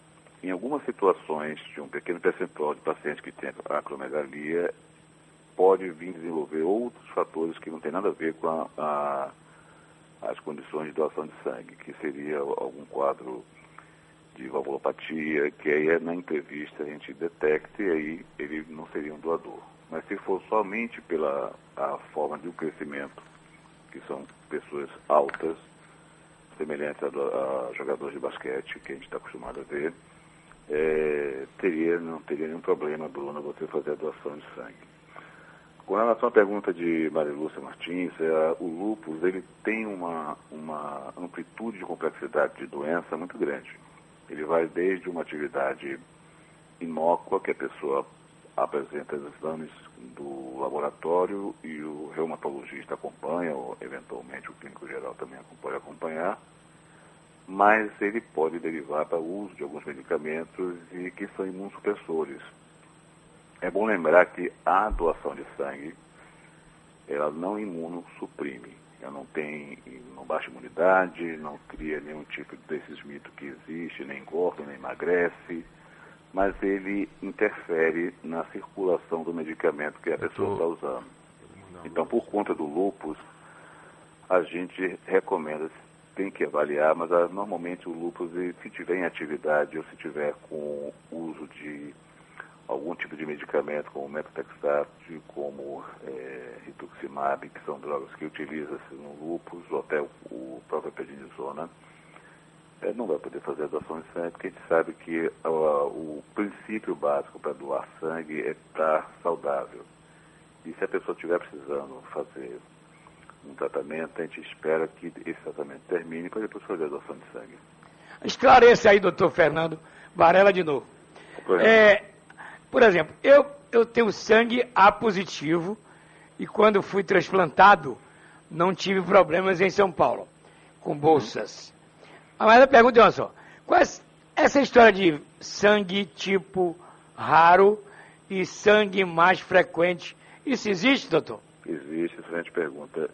Em algumas situações, de um pequeno percentual de pacientes que têm acromegalia, pode vir desenvolver outros fatores que não tem nada a ver com a- a- as condições de doação de sangue, que seria algum quadro de valvulopatia, que aí é na entrevista a gente detecta e aí ele não seria um doador. Mas se for somente pela forma de um crescimento, que são pessoas altas, semelhantes a, a jogadores de basquete, que a gente está acostumado a ver, é, teria, não teria nenhum problema, Bruna, você fazer a doação de sangue. Com relação à pergunta de Maria Lúcia Martins, é, o lúpus ele tem uma, uma amplitude de complexidade de doença muito grande. Ele vai desde uma atividade inócua, que a pessoa apresenta exames do laboratório e o reumatologista acompanha, ou eventualmente o clínico geral também pode acompanhar, mas ele pode derivar para o uso de alguns medicamentos e que são imunossupressores. É bom lembrar que a doação de sangue, ela não imunossuprime. Ela não tem, não baixa imunidade, não cria nenhum tipo desses mitos que existe, nem engorda, nem emagrece, mas ele interfere na circulação do medicamento que a pessoa está usando. Então, por conta do lúpus, a gente recomenda, tem que avaliar, mas ah, normalmente o lúpus, ele, se tiver em atividade ou se tiver com uso de algum tipo de medicamento, como methotrexate, como é, rituximab, que são drogas que utilizam-se no lúpus, ou até o, o próprio prednisona, é, não vai poder fazer a doação de sangue, porque a gente sabe que ah, o princípio básico para doar sangue é estar saudável. E se a pessoa estiver precisando fazer um tratamento, a gente espera que esse tratamento termine para depois fazer a doação de sangue. Esclareça aí, doutor Fernando Varela, de novo. É, por exemplo, eu, eu tenho sangue A positivo e quando fui transplantado não tive problemas em São Paulo, com bolsas. Ah, Mas a pergunta é uma só. Qual é essa história de sangue tipo raro e sangue mais frequente, isso existe, doutor? Existe, excelente pergunta.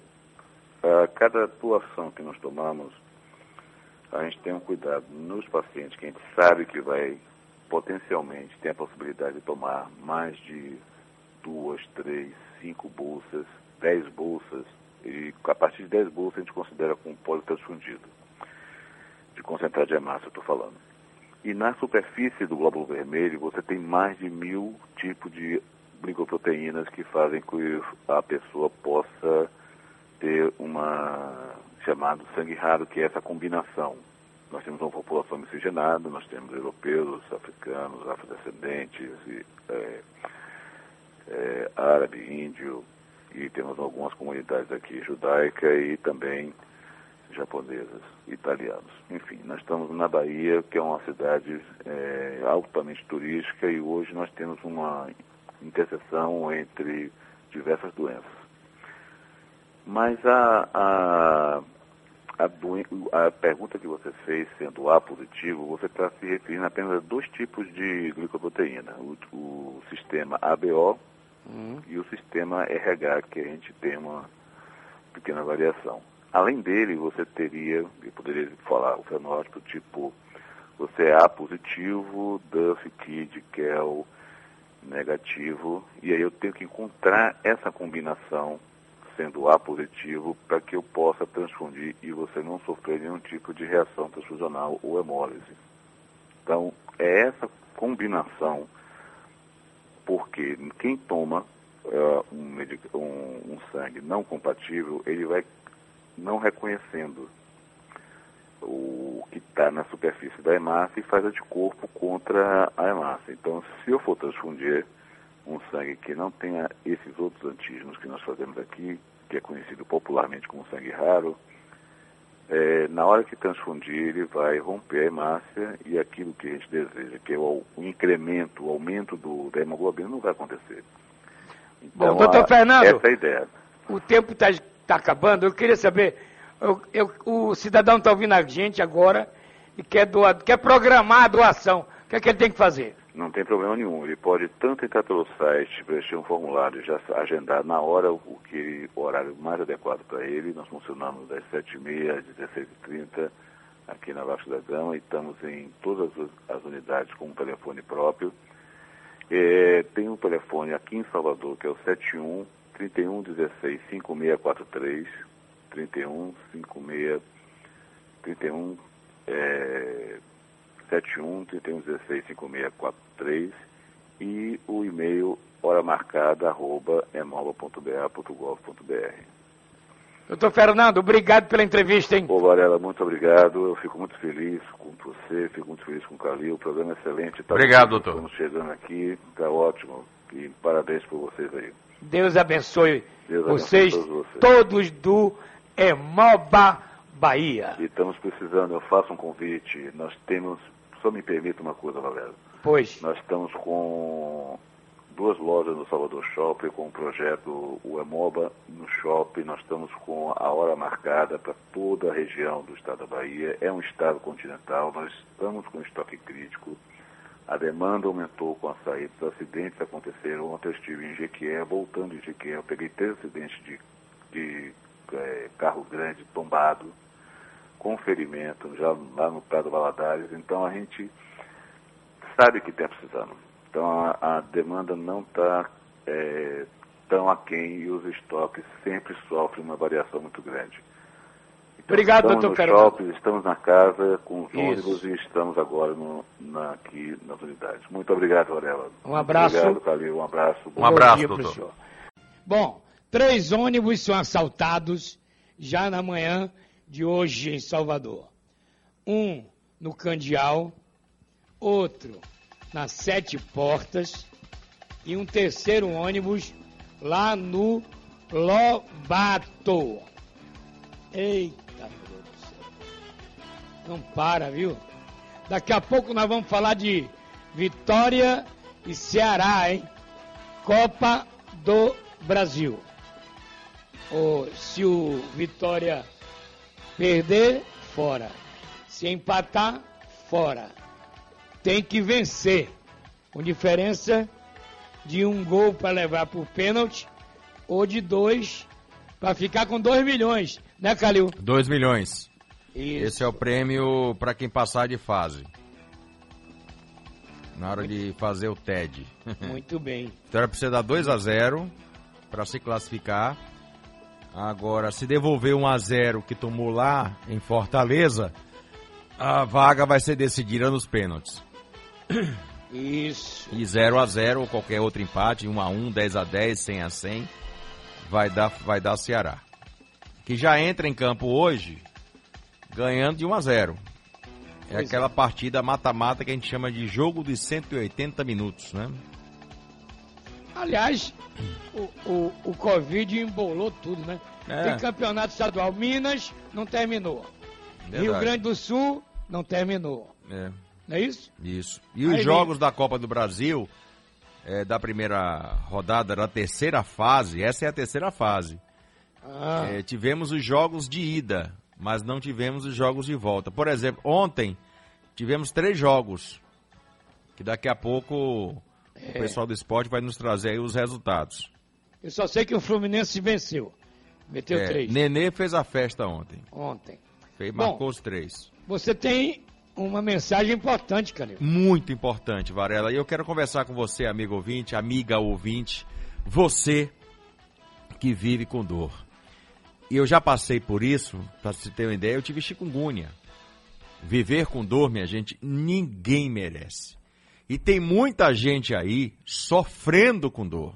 A cada doação que nós tomamos, a gente tem um cuidado nos pacientes que a gente sabe que vai potencialmente ter a possibilidade de tomar mais de duas, três, cinco bolsas, dez bolsas, e a partir de dez bolsas a gente considera como pólio transfundido, de concentrado de hemácia, eu estou falando. E na superfície do glóbulo vermelho você tem mais de mil tipos de glicoproteínas que fazem com que a pessoa possa ter uma chamado sangue raro, que é essa combinação. Nós temos uma população miscigenada, nós temos europeus, africanos, afrodescendentes, e, é, é, árabe, índio, E temos algumas comunidades aqui judaica e também japonesas, italianos. Enfim, nós estamos na Bahia, que é uma cidade é, altamente turística e hoje nós temos uma interseção entre diversas doenças. Mas a, a, a, doen- a pergunta que você fez, sendo A positivo, você está se referindo apenas a dois tipos de glicoproteína. O, o sistema ABO e o sistema RH, que a gente tem uma pequena variação. Além dele, você teria, eu poderia falar o fenótipo tipo, você é A positivo, Duff, Kid, Kell, negativo, e aí eu tenho que encontrar essa combinação sendo A positivo para que eu possa transfundir e você não sofrer nenhum tipo de reação transfusional ou hemólise. Então, é essa combinação, porque quem toma eh, um, um- um sangue não compatível, ele vai não reconhecendo o que está na superfície da hemácia e faz anticorpo contra a hemácia. Então, se eu for transfundir um sangue que não tenha esses outros antígenos que nós fazemos aqui, que é conhecido popularmente como sangue raro, é, na hora que transfundir, ele vai romper a hemácia e aquilo que a gente deseja, que é o, o incremento, o aumento do, da hemoglobina, não vai acontecer. Então, Bom, doutor a- Fernando. essa é a ideia. O tempo está acabando. Eu queria saber, eu- eu- o cidadão está ouvindo a gente agora e quer, doar, quer programar a doação. O que é que ele tem que fazer? Não tem problema nenhum. Ele pode tanto entrar pelo site, preencher um formulário já agendar na hora o, que, o horário mais adequado para ele. Nós funcionamos das 7h30 às 16h30 aqui na Vasco da Gama e estamos em todas as- as unidades com um telefone próprio. É, tem um telefone aqui em Salvador que é o 71 31 16 5643 31 56 31 é, 71 31 16 5643 e o e-mail hora marcada arroba emoba.ba.gov.br. Doutor Fernando, obrigado pela entrevista, hein? Ô Varela, muito obrigado. Eu fico muito feliz com você, fico muito feliz com o Calil. O programa é excelente. Tá Obrigado, doutor. Estamos chegando aqui, tá ótimo. E parabéns por vocês aí. Deus abençoe Deus vocês, abençoe todos vocês. todos do Emoba Bahia. E estamos precisando, eu faço um convite. Nós temos, só me permita uma coisa, Valério. Pois. Nós estamos com duas lojas no Salvador Shopping com o projeto o Emoba no shopping. Nós estamos com a hora marcada para toda a região do estado da Bahia. É um estado continental, nós estamos com estoque crítico. A demanda aumentou com a saída dos acidentes aconteceram. Ontem eu estive em Jequié, voltando em Jequié, eu peguei três acidentes de, de eh, carro grande tombado, com ferimento, já lá no Prado Valadares. Então a gente sabe que está precisando. Então a, a demanda não está tão aquém e os estoques sempre sofrem uma variação muito grande. Então, Obrigado, estamos doutor Fernando. shoppings, estamos na casa com os Isso. ônibus e estamos agora no, na- aqui nas unidades. Muito obrigado, Varela. Um abraço. Obrigado, Calil. Um abraço. Um abraço, pro doutor. senhor. Bom, três ônibus são assaltados já na manhã de hoje em Salvador. Um no Candial, outro nas Sete Portas e um terceiro ônibus lá no Lobato. Eita, Não para, viu? Daqui a pouco nós vamos falar de Vitória e Ceará, hein? Copa do Brasil. Ou se o Vitória perder, fora. Se empatar, fora. Tem que vencer. Com diferença de um gol para levar por pênalti ou de dois para ficar com dois milhões, né, Calil? 2 milhões. Isso. Esse é o prêmio para quem passar de fase. Na hora de fazer o TED. (laughs) Muito bem. Vitória precisa dar 2 a 0 para se classificar. Agora, se devolver 1 a 0 que tomou lá em Fortaleza, a vaga vai ser decidida nos pênaltis. (coughs) Isso. E 0 a 0 ou qualquer outro empate, 1 a 1, 10 a 10, 100 a 100, vai dar vai dar Ceará. Que já entra em campo hoje ganhando de 1 a 0. É Pois aquela partida mata-mata que a gente chama de jogo de 180 minutos, né? Aliás, o, o, o Covid embolou tudo, né? É. Tem campeonato estadual. Minas não terminou. Verdade. Rio Grande do Sul não terminou. É. Não é isso? Isso. E Aí os jogos da Copa do Brasil, é, da primeira rodada, da terceira fase, essa é a terceira fase. Ah, É, tivemos os jogos de ida, mas não tivemos os jogos de volta. Por exemplo, ontem tivemos três jogos, que daqui a pouco o É. pessoal do esporte vai nos trazer aí os resultados. eu só sei que o Fluminense venceu. Meteu É, três Nenê fez a festa ontem. ontem. Fez, Bom. marcou os três. Você tem uma mensagem importante, Calil. Muito importante, Varela. E eu quero conversar com você, amigo ouvinte, amiga ouvinte, você que vive com dor. E eu já passei por isso, para você ter uma ideia, eu tive chikungunya. Viver com dor, minha gente, ninguém merece. E tem muita gente aí sofrendo com dor.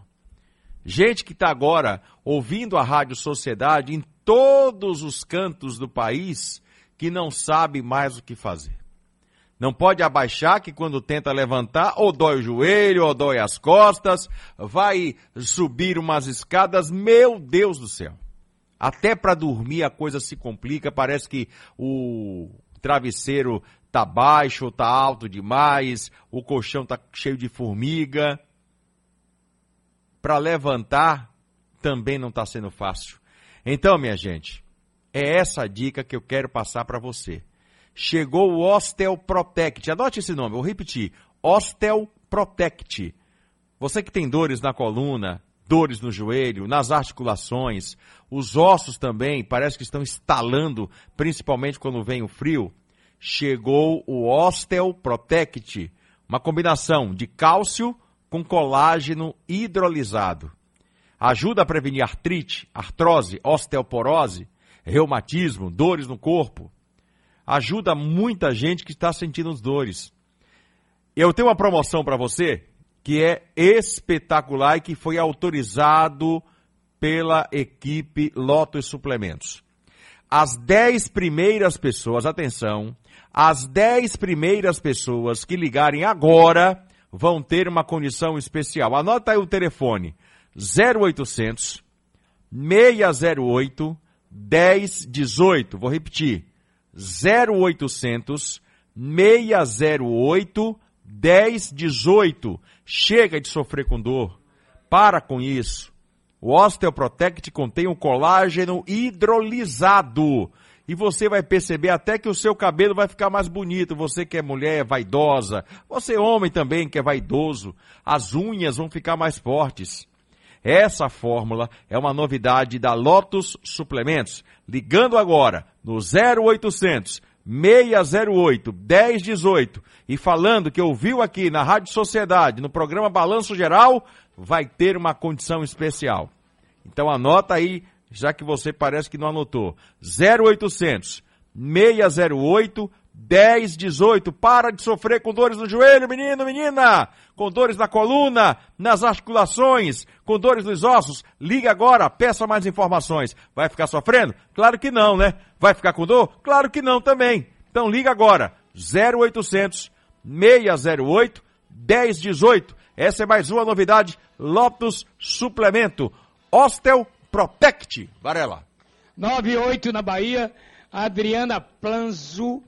Gente que está agora ouvindo a Rádio Sociedade em todos os cantos do país que não sabe mais o que fazer. Não pode abaixar que quando tenta levantar, ou dói o joelho, ou dói as costas, vai subir umas escadas, meu Deus do céu. Até para dormir a coisa se complica, parece que o travesseiro tá baixo, tá alto demais, o colchão tá cheio de formiga. Para levantar também não está sendo fácil. Então, minha gente, é essa dica que eu quero passar para você. Chegou o Ostel Protect. Anote esse nome, vou repetir. Ostel Protect. Você que tem dores na coluna, dores no joelho, nas articulações, os ossos também, parece que estão estalando, principalmente quando vem o frio. Chegou o Ostel Protect, uma combinação de cálcio com colágeno hidrolisado. Ajuda a prevenir artrite, artrose, osteoporose, reumatismo, dores no corpo. Ajuda muita gente que está sentindo as dores. Eu tenho uma promoção para você que é espetacular e que foi autorizado pela equipe Lotus Suplementos. As 10 primeiras pessoas, atenção, as 10 primeiras pessoas que ligarem agora vão ter uma condição especial. Anota aí o telefone: 0800 608 1018. Vou repetir: 0800 608 1018. Chega de sofrer com dor. Para com isso. O Osteoprotect contém um colágeno hidrolisado. E você vai perceber até que o seu cabelo vai ficar mais bonito. Você que é mulher, vaidosa. Você homem também que é vaidoso. As unhas vão ficar mais fortes. Essa fórmula é uma novidade da Lotus Suplementos. Ligando agora no 0800 608 1018 e falando que ouviu aqui na Rádio Sociedade, no programa Balanço Geral, vai ter uma condição especial. Então anota aí, já que você parece que não anotou. 0800 608 1018. Para de sofrer com dores no joelho, menino, menina! Com dores na coluna, nas articulações, com dores nos ossos. Liga agora, peça mais informações. Vai ficar sofrendo? Claro que não, né? Vai ficar com dor? Claro que não também. Então liga agora. 0800 608 1018. Essa é mais uma novidade. Lotus Suplemento. Ostel Protect. Varela. 98 na Bahia, Adriana Planzo,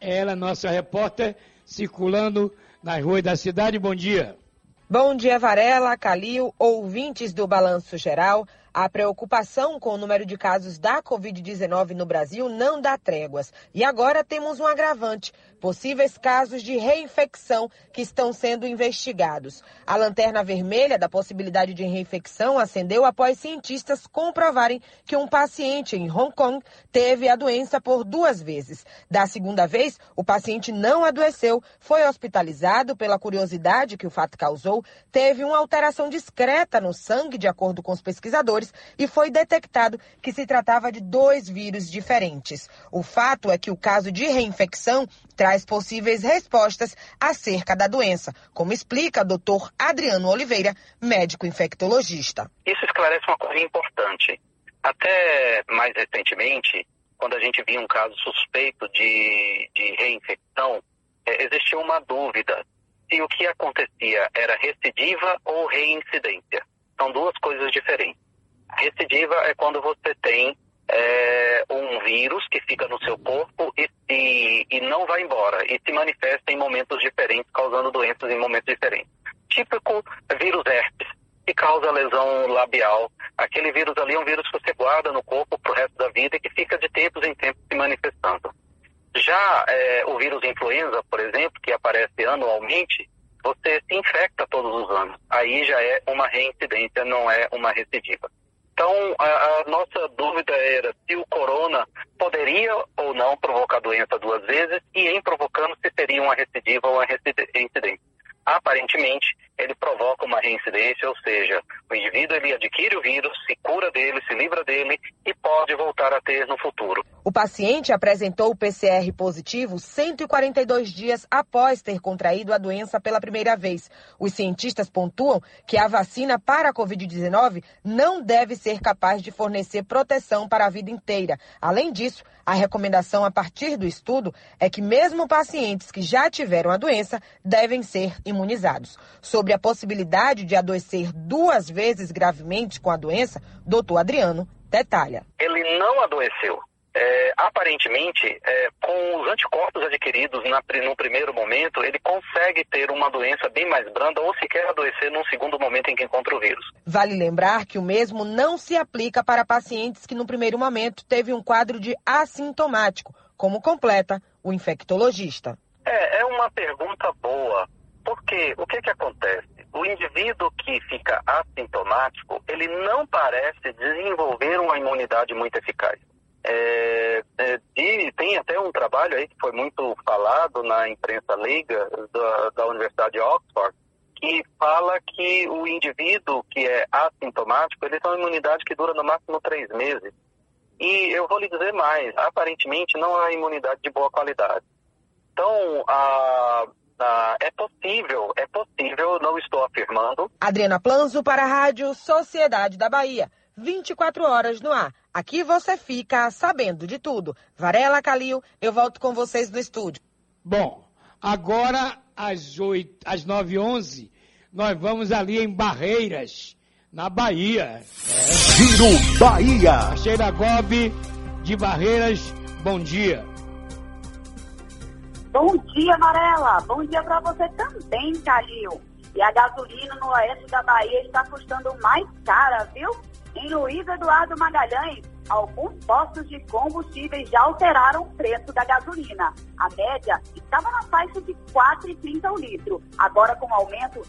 ela nossa repórter, circulando nas ruas da cidade. Bom dia. Bom dia, Varela, Calil, ouvintes do Balanço Geral. A preocupação com o número de casos da Covid-19 no Brasil não dá tréguas. E agora temos um agravante: possíveis casos de reinfecção que estão sendo investigados. A lanterna vermelha da possibilidade de reinfecção acendeu após cientistas comprovarem que um paciente em Hong Kong teve a doença por duas vezes. Da segunda vez, o paciente não adoeceu, foi hospitalizado pela curiosidade que o fato causou, teve uma alteração discreta no sangue, de acordo com os pesquisadores e foi detectado que se tratava de dois vírus diferentes. O fato é que o caso de reinfecção traz possíveis respostas acerca da doença, como explica o doutor Adriano Oliveira, médico infectologista. Isso esclarece uma coisa importante. Até mais recentemente, quando a gente via um caso suspeito de, de reinfecção, é, existia uma dúvida se o que acontecia era recidiva ou reincidência. São duas coisas diferentes. Recidiva é quando você tem é, um vírus que fica no seu corpo e, e, e, não vai embora e se manifesta em momentos diferentes, causando doenças em momentos diferentes. Típico vírus herpes, que causa lesão labial. Aquele vírus ali é um vírus que você guarda no corpo para o resto da vida e que fica de tempos em tempos se manifestando. Já é, o vírus influenza, por exemplo, que aparece anualmente, você se infecta todos os anos. Aí já é uma reincidência, não é uma recidiva. Então, a, a, nossa dúvida era se o corona poderia ou não provocar doença duas vezes e, em provocando, se seria uma recidiva ou uma reincidência. Aparentemente, ele provoca uma reincidência, ou seja, o indivíduo ele adquire o vírus, se cura dele, se livra dele e pode voltar a ter no futuro. O paciente apresentou o PCR positivo 142 dias após ter contraído a doença pela primeira vez. Os cientistas pontuam que a vacina para a Covid-19 não deve ser capaz de fornecer proteção para a vida inteira. Além disso, a recomendação a partir do estudo é que mesmo pacientes que já tiveram a doença devem ser imunizados. Sobre a possibilidade de adoecer duas vezes gravemente com a doença, doutor Adriano detalha. Ele não adoeceu. É, aparentemente, é, com os anticorpos adquiridos na, no primeiro momento, ele consegue ter uma doença bem mais branda ou sequer adoecer num segundo momento em que encontra o vírus. Vale lembrar que o mesmo não se aplica para pacientes que no primeiro momento teve um quadro de assintomático, como completa o infectologista. É, é uma pergunta boa, porque o que, que acontece? O indivíduo que fica assintomático, ele não parece desenvolver uma imunidade muito eficaz. É, é, e tem até um trabalho aí que foi muito falado na imprensa leiga da, da Universidade de Oxford, que fala que o indivíduo que é assintomático, ele tem uma imunidade que dura no máximo três meses. E eu vou lhe dizer mais, aparentemente não há imunidade de boa qualidade. Então, a, a, é possível, é possível, não estou afirmando. Adriana Planzo para a Rádio Sociedade da Bahia. 24 horas no ar. Aqui você fica sabendo de tudo. Varela, Calil, eu volto com vocês no estúdio. Bom, agora às, 8, às 9h11, nós vamos ali em Barreiras, na Bahia. É. Giro Bahia. Sheila Gobi, de Barreiras, bom dia. Bom dia, Varela. Bom dia para você também, Calil. E a gasolina no oeste da Bahia está custando mais cara, viu? Em Luiz Eduardo Magalhães, alguns postos de combustíveis já alteraram o preço da gasolina. A média estava na faixa de R$ 4,30 o litro. Agora, com aumento,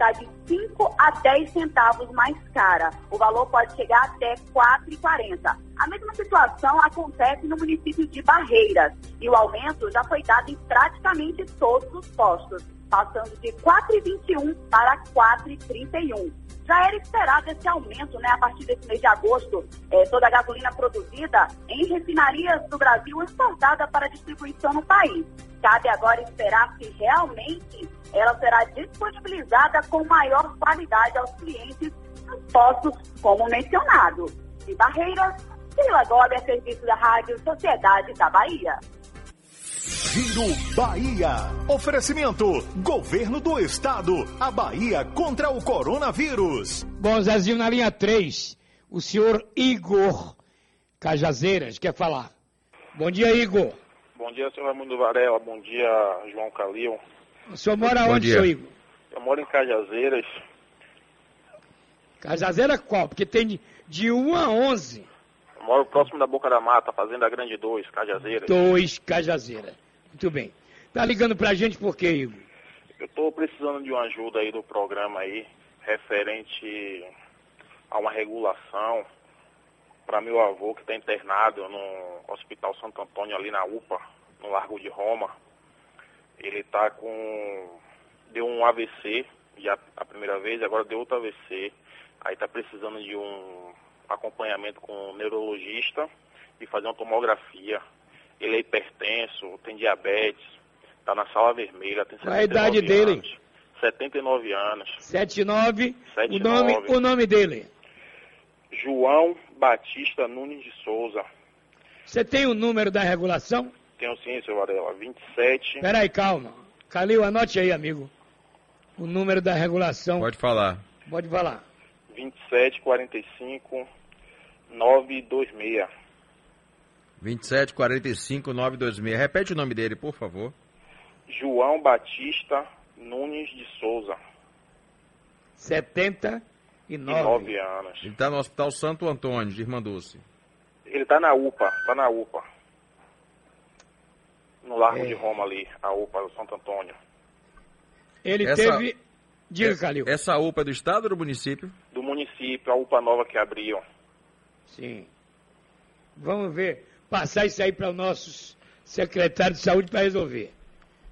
está de 5 a 10 centavos mais cara. O valor pode chegar até R$ 4,40. A mesma situação acontece no município de Barreiras. E o aumento já foi dado em praticamente todos os postos, passando de R$ 4,21 para R$ 4,31 já era esperado esse aumento, né, a partir desse mês de agosto. É, toda a gasolina produzida em refinarias do Brasil exportada para distribuição no país. Cabe agora esperar se realmente ela será disponibilizada com maior qualidade aos clientes nos postos, como mencionado. De Barreiras, Sheila Gobi, a serviço da Rádio Sociedade da Bahia. Giro Bahia. Oferecimento: Governo do Estado. A Bahia contra o coronavírus. Bom, Zezinho, na linha 3, o senhor Igor Cajazeiras quer falar. Bom dia, Igor. Bom dia, senhor Raimundo Varela. Bom dia, João Calil. O senhor mora Bom onde, dia. senhor Igor? Eu moro em Cajazeiras. Cajazeira qual? Porque tem de, de 1 a 11. Eu moro próximo da Boca da Mata, Fazenda Grande 2, Cajazeiras. 2, Cajazeira. Muito bem. Tá ligando pra gente por quê, Igor? Eu tô precisando de uma ajuda aí do programa aí, referente a uma regulação para meu avô que está internado no Hospital Santo Antônio ali na UPA, no Largo de Roma. Ele está com. deu um AVC, já a primeira vez, agora deu outro AVC. Aí está precisando de um acompanhamento com um neurologista e fazer uma tomografia ele é hipertenso, tem diabetes, está na sala vermelha, tem Qual a idade anos, dele? 79 anos. 79. 79. O nome, o nome dele? João Batista Nunes de Souza. Você tem o número da regulação? Tenho sim, seu Varela. 27. Peraí, calma. Calil, anote aí, amigo. o número da regulação. Pode falar. Pode falar. 2745 926. 2745 926. Repete o nome dele, por favor. João Batista Nunes de Souza. 79 9 anos. Ele está no Hospital Santo Antônio, de Irmã Dulce. Ele tá na UPA, tá na UPA. No Largo É. de Roma ali, a UPA do Santo Antônio. Ele Essa- teve. Diga, Essa- Calil. Essa UPA é do estado ou do município? Do município, a UPA nova que abriu. Sim. Vamos ver. Passar isso aí para os nossos secretários de saúde para resolver.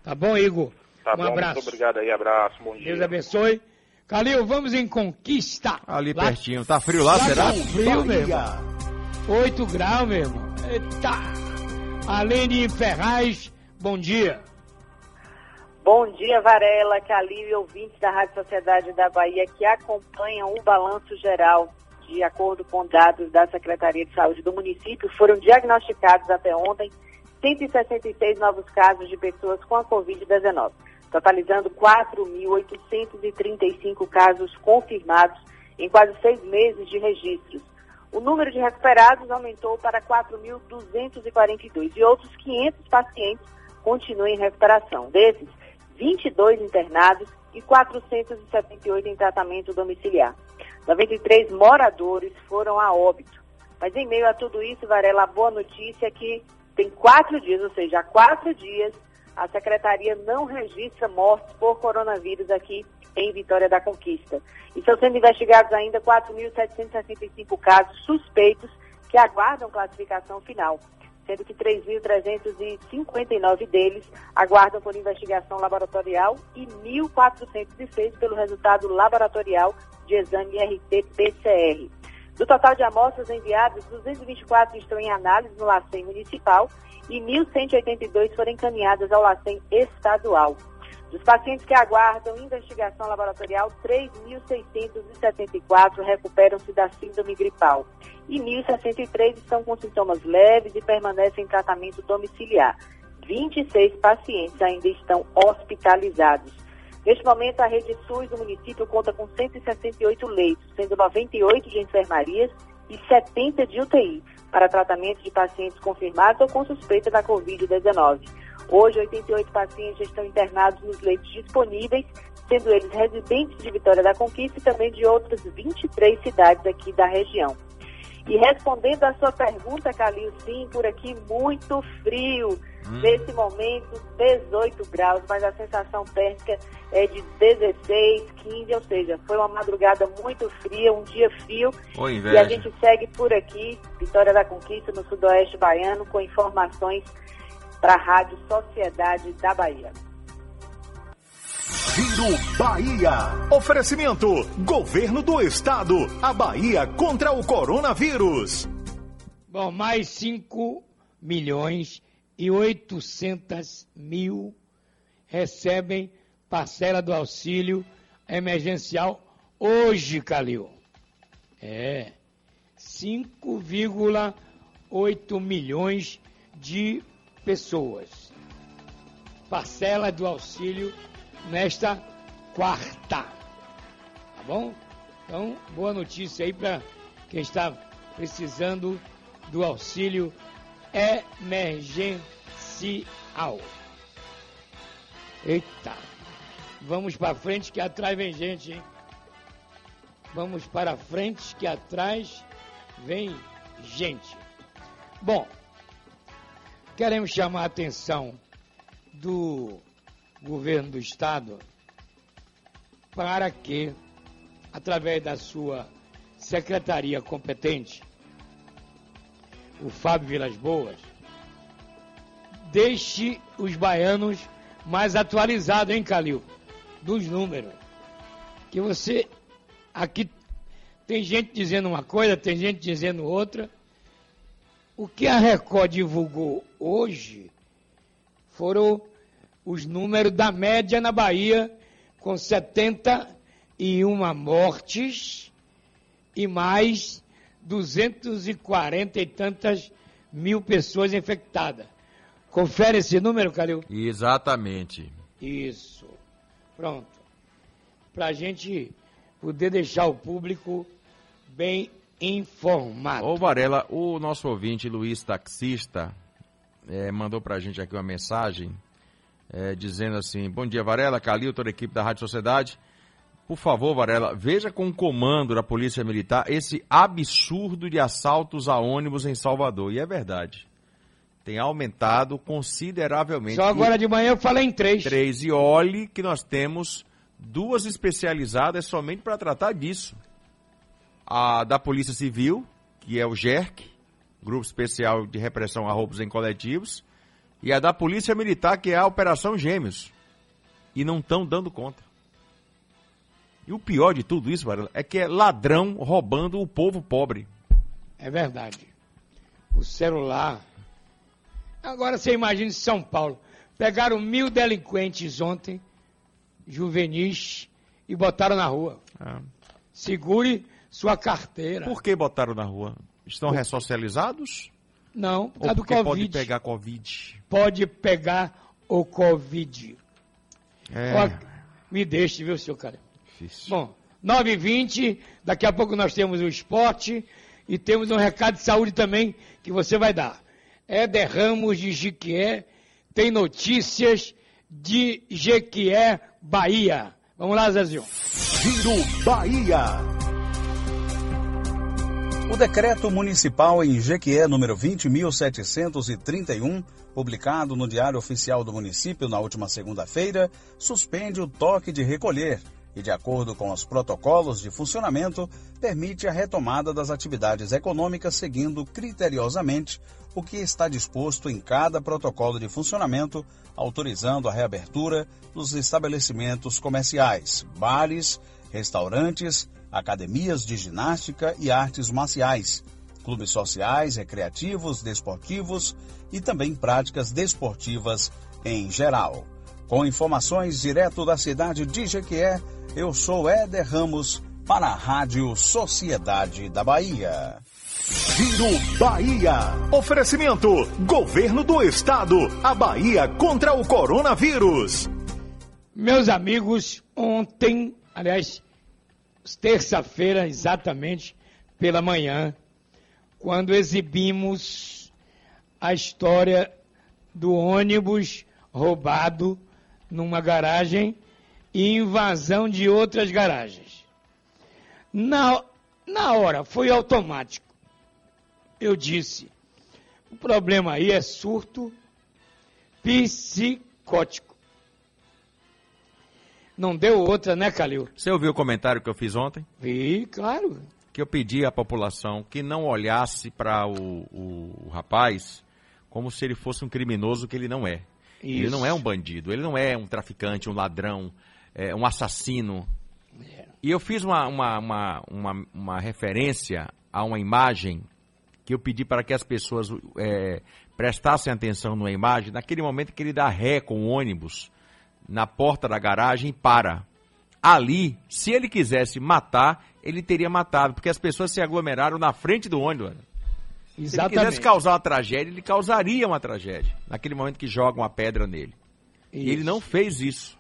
Tá bom, Igor? Tá um bom, abraço. muito obrigado aí, abraço, bom dia. Deus abençoe. Calil, vamos em conquista. Ali Lá- pertinho. Tá frio lá, será? Tá frio, meu irmão. 8 graus, meu irmão. Eita. Aline Ferraz, bom dia. Bom dia, Varela, Calil e ouvintes da Rádio Sociedade da Bahia que acompanham o balanço geral. De acordo com dados da Secretaria de Saúde do município, foram diagnosticados até ontem 166 novos casos de pessoas com a Covid-19, totalizando 4.835 casos confirmados em quase seis meses de registros. O número de recuperados aumentou para 4.242 e outros 500 pacientes continuam em recuperação. Desses, 22 internados e 478 em tratamento domiciliar. 93 moradores foram a óbito. Mas em meio a tudo isso, Varela, a boa notícia é que tem quatro dias, ou seja, há quatro dias, a Secretaria não registra mortes por coronavírus aqui em Vitória da Conquista. E estão sendo investigados ainda 4.765 casos suspeitos que aguardam classificação final, sendo que 3.359 deles aguardam por investigação laboratorial e 1.406 pelo resultado laboratorial de exame RT-PCR. Do total de amostras enviadas, 224 estão em análise no LACEN municipal e 1.182 foram encaminhadas ao LACEN estadual. Dos pacientes que aguardam investigação laboratorial, 3.674 recuperam-se da síndrome gripal e 1.063 estão com sintomas leves e permanecem em tratamento domiciliar. 26 pacientes ainda estão hospitalizados. Neste momento, a rede SUS do município conta com 168 leitos, sendo 98 de enfermarias e 70 de UTI, para tratamento de pacientes confirmados ou com suspeita da Covid-19. Hoje, 88 pacientes estão internados nos leitos disponíveis, sendo eles residentes de Vitória da Conquista e também de outras 23 cidades aqui da região. E respondendo à sua pergunta, Calil, sim, por aqui muito frio. Nesse momento, 18 graus, mas a sensação térmica é de 16, 15, ou seja, foi uma madrugada muito fria, um dia frio. E a gente segue por aqui, Vitória da Conquista, no Sudoeste Baiano, com informações para a Rádio Sociedade da Bahia. Giro Bahia. Oferecimento: Governo do Estado. A Bahia contra o coronavírus. Bom, mais 5 milhões e 800 mil recebem parcela do auxílio emergencial hoje, Calil. É, 5,8 milhões de pessoas. Parcela do auxílio nesta quarta. Tá bom? Então, boa notícia aí para quem está precisando do auxílio emergencial. Eita! Vamos para frente que atrás vem gente, hein? Vamos para frente que atrás vem gente. Bom, queremos chamar a atenção do governo do estado para que, através da sua secretaria competente, o Fábio Vilas Boas, deixe os baianos mais atualizados, hein, Calil? Dos números. Que você. Aqui tem gente dizendo uma coisa, tem gente dizendo outra. O que a Record divulgou hoje foram os números da média na Bahia, com 71 mortes e mais 240 e tantas mil pessoas infectadas. Confere esse número, Calil? Exatamente. Isso. Pronto. para a gente poder deixar o público bem informado. Ô Varela, o nosso ouvinte Luiz Taxista eh, mandou pra gente aqui uma mensagem eh, dizendo assim: Bom dia, Varela, Calil, toda a equipe da Rádio Sociedade. Por favor, Varela, veja com o comando da Polícia Militar esse absurdo de assaltos a ônibus em Salvador. E é verdade. Tem aumentado consideravelmente. Só agora de manhã eu falei em três. Três. E olhe que nós temos duas especializadas somente para tratar disso. A da Polícia Civil, que é o GERC, Grupo Especial de Repressão a Roubos em Coletivos, e a da Polícia Militar, que é a Operação Gêmeos. E não estão dando conta. E o pior de tudo isso, Varela, é que é ladrão roubando o povo pobre. É verdade. O celular. Agora você imagina em São Paulo. Pegaram mil delinquentes ontem, juvenis, e botaram na rua. Segure sua carteira. Por que botaram na rua? Estão ressocializados? Não, por Ou causa do Covid. pode pegar Covid? Pode pegar o Covid. É. Ó, me deixe, viu, seu cara? Bom, 9h20, daqui a pouco nós temos o esporte e temos um recado de saúde também que você vai dar. Éder Ramos de Jiquié tem notícias de Jequié, Bahia. Vamos lá, Zezinho. Giro Bahia. O decreto municipal em Jequié número 20.731, publicado no Diário Oficial do Município na última segunda-feira, suspende o toque de recolher e, de acordo com os protocolos de funcionamento, permite a retomada das atividades econômicas seguindo criteriosamente o que está disposto em cada protocolo de funcionamento, autorizando a reabertura dos estabelecimentos comerciais, bares, restaurantes, academias de ginástica e artes marciais, clubes sociais, recreativos, desportivos e também práticas desportivas em geral. Com informações direto da cidade de Jequié, eu sou Éder Ramos para a Rádio Sociedade da Bahia. Giro Bahia. Oferecimento: Governo do Estado. A Bahia contra o coronavírus. Meus amigos, ontem, aliás, terça-feira, exatamente pela manhã, quando exibimos a história do ônibus roubado numa garagem e invasão de outras garagens. Na, na hora, foi automático. Eu disse, o problema aí é surto psicótico. Não deu outra, né, Calil? Você ouviu o comentário que eu fiz ontem? Vi, claro. Que eu pedi à população que não olhasse para o, o- o rapaz como se ele fosse um criminoso que ele não é. Ele Isso. não é um bandido, ele não é um traficante, um ladrão, é, um assassino. E eu fiz uma, uma, uma, uma, uma referência a uma imagem que eu pedi para que as pessoas é, prestassem atenção numa imagem, naquele momento que ele dá ré com o ônibus na porta da garagem e para. Ali, se ele quisesse matar, ele teria matado, porque as pessoas se aglomeraram na frente do ônibus. Se ele Exatamente. quisesse causar uma tragédia, ele causaria uma tragédia. Naquele momento que jogam a pedra nele. E ele não fez isso.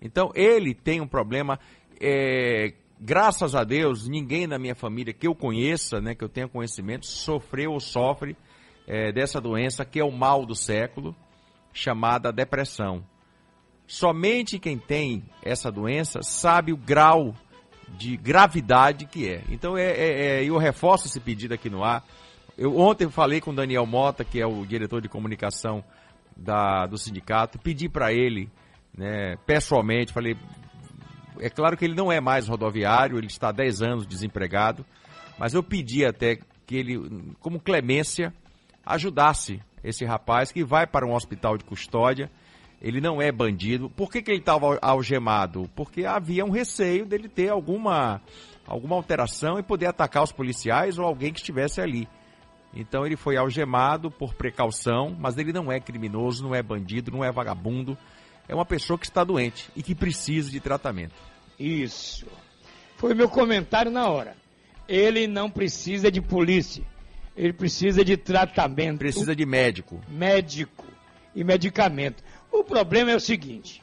Então, ele tem um problema. é, graças a Deus, ninguém da minha família que eu conheça, né, que eu tenha conhecimento, sofreu ou sofre é, dessa doença que é o mal do século, chamada depressão. Somente quem tem essa doença sabe o grau de gravidade que é. Então, é, é- é- eu reforço esse pedido aqui no ar. Eu ontem falei com o Daniel Mota, que é o diretor de comunicação da- do sindicato, pedi para ele, né, pessoalmente, falei, é claro que ele não é mais rodoviário, ele está há 10 anos desempregado, mas eu pedi até que ele, como clemência, ajudasse esse rapaz que vai para um hospital de custódia. Ele não é bandido. Por que, que ele estava algemado? Porque havia um receio dele ter alguma, alguma alteração e poder atacar os policiais ou alguém que estivesse ali. Então ele foi algemado por precaução, mas ele não é criminoso, não é bandido, não é vagabundo. É uma pessoa que está doente e que precisa de tratamento. Isso. Foi meu comentário na hora. Ele não precisa de polícia. Ele precisa de tratamento. Precisa de médico. Médico e medicamento. O problema é o seguinte: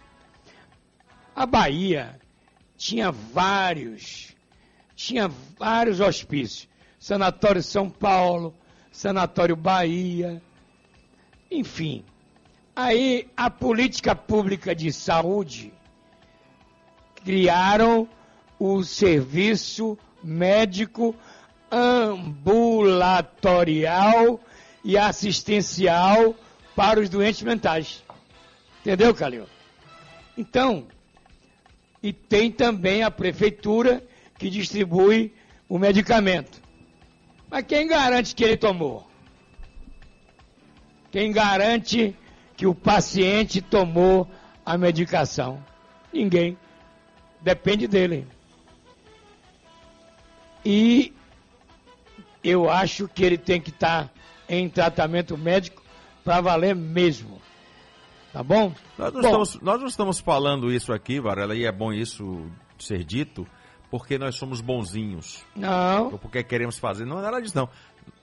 a Bahia tinha vários, tinha vários hospícios. Sanatório São Paulo, Sanatório Bahia, enfim. Aí a política pública de saúde criaram o serviço médico ambulatorial e assistencial para os doentes mentais. Entendeu, Calil? Então, e tem também a prefeitura que distribui o medicamento. Mas quem garante que ele tomou? Quem garante que o paciente tomou a medicação? Ninguém. Depende dele. E eu acho que ele tem que estar em tratamento médico para valer mesmo. Tá bom? Nós não, Bom, estamos, nós não estamos falando isso aqui, Varela, e é bom isso ser dito, porque nós somos bonzinhos. Não. Ou porque queremos fazer. Não é nada disso, não.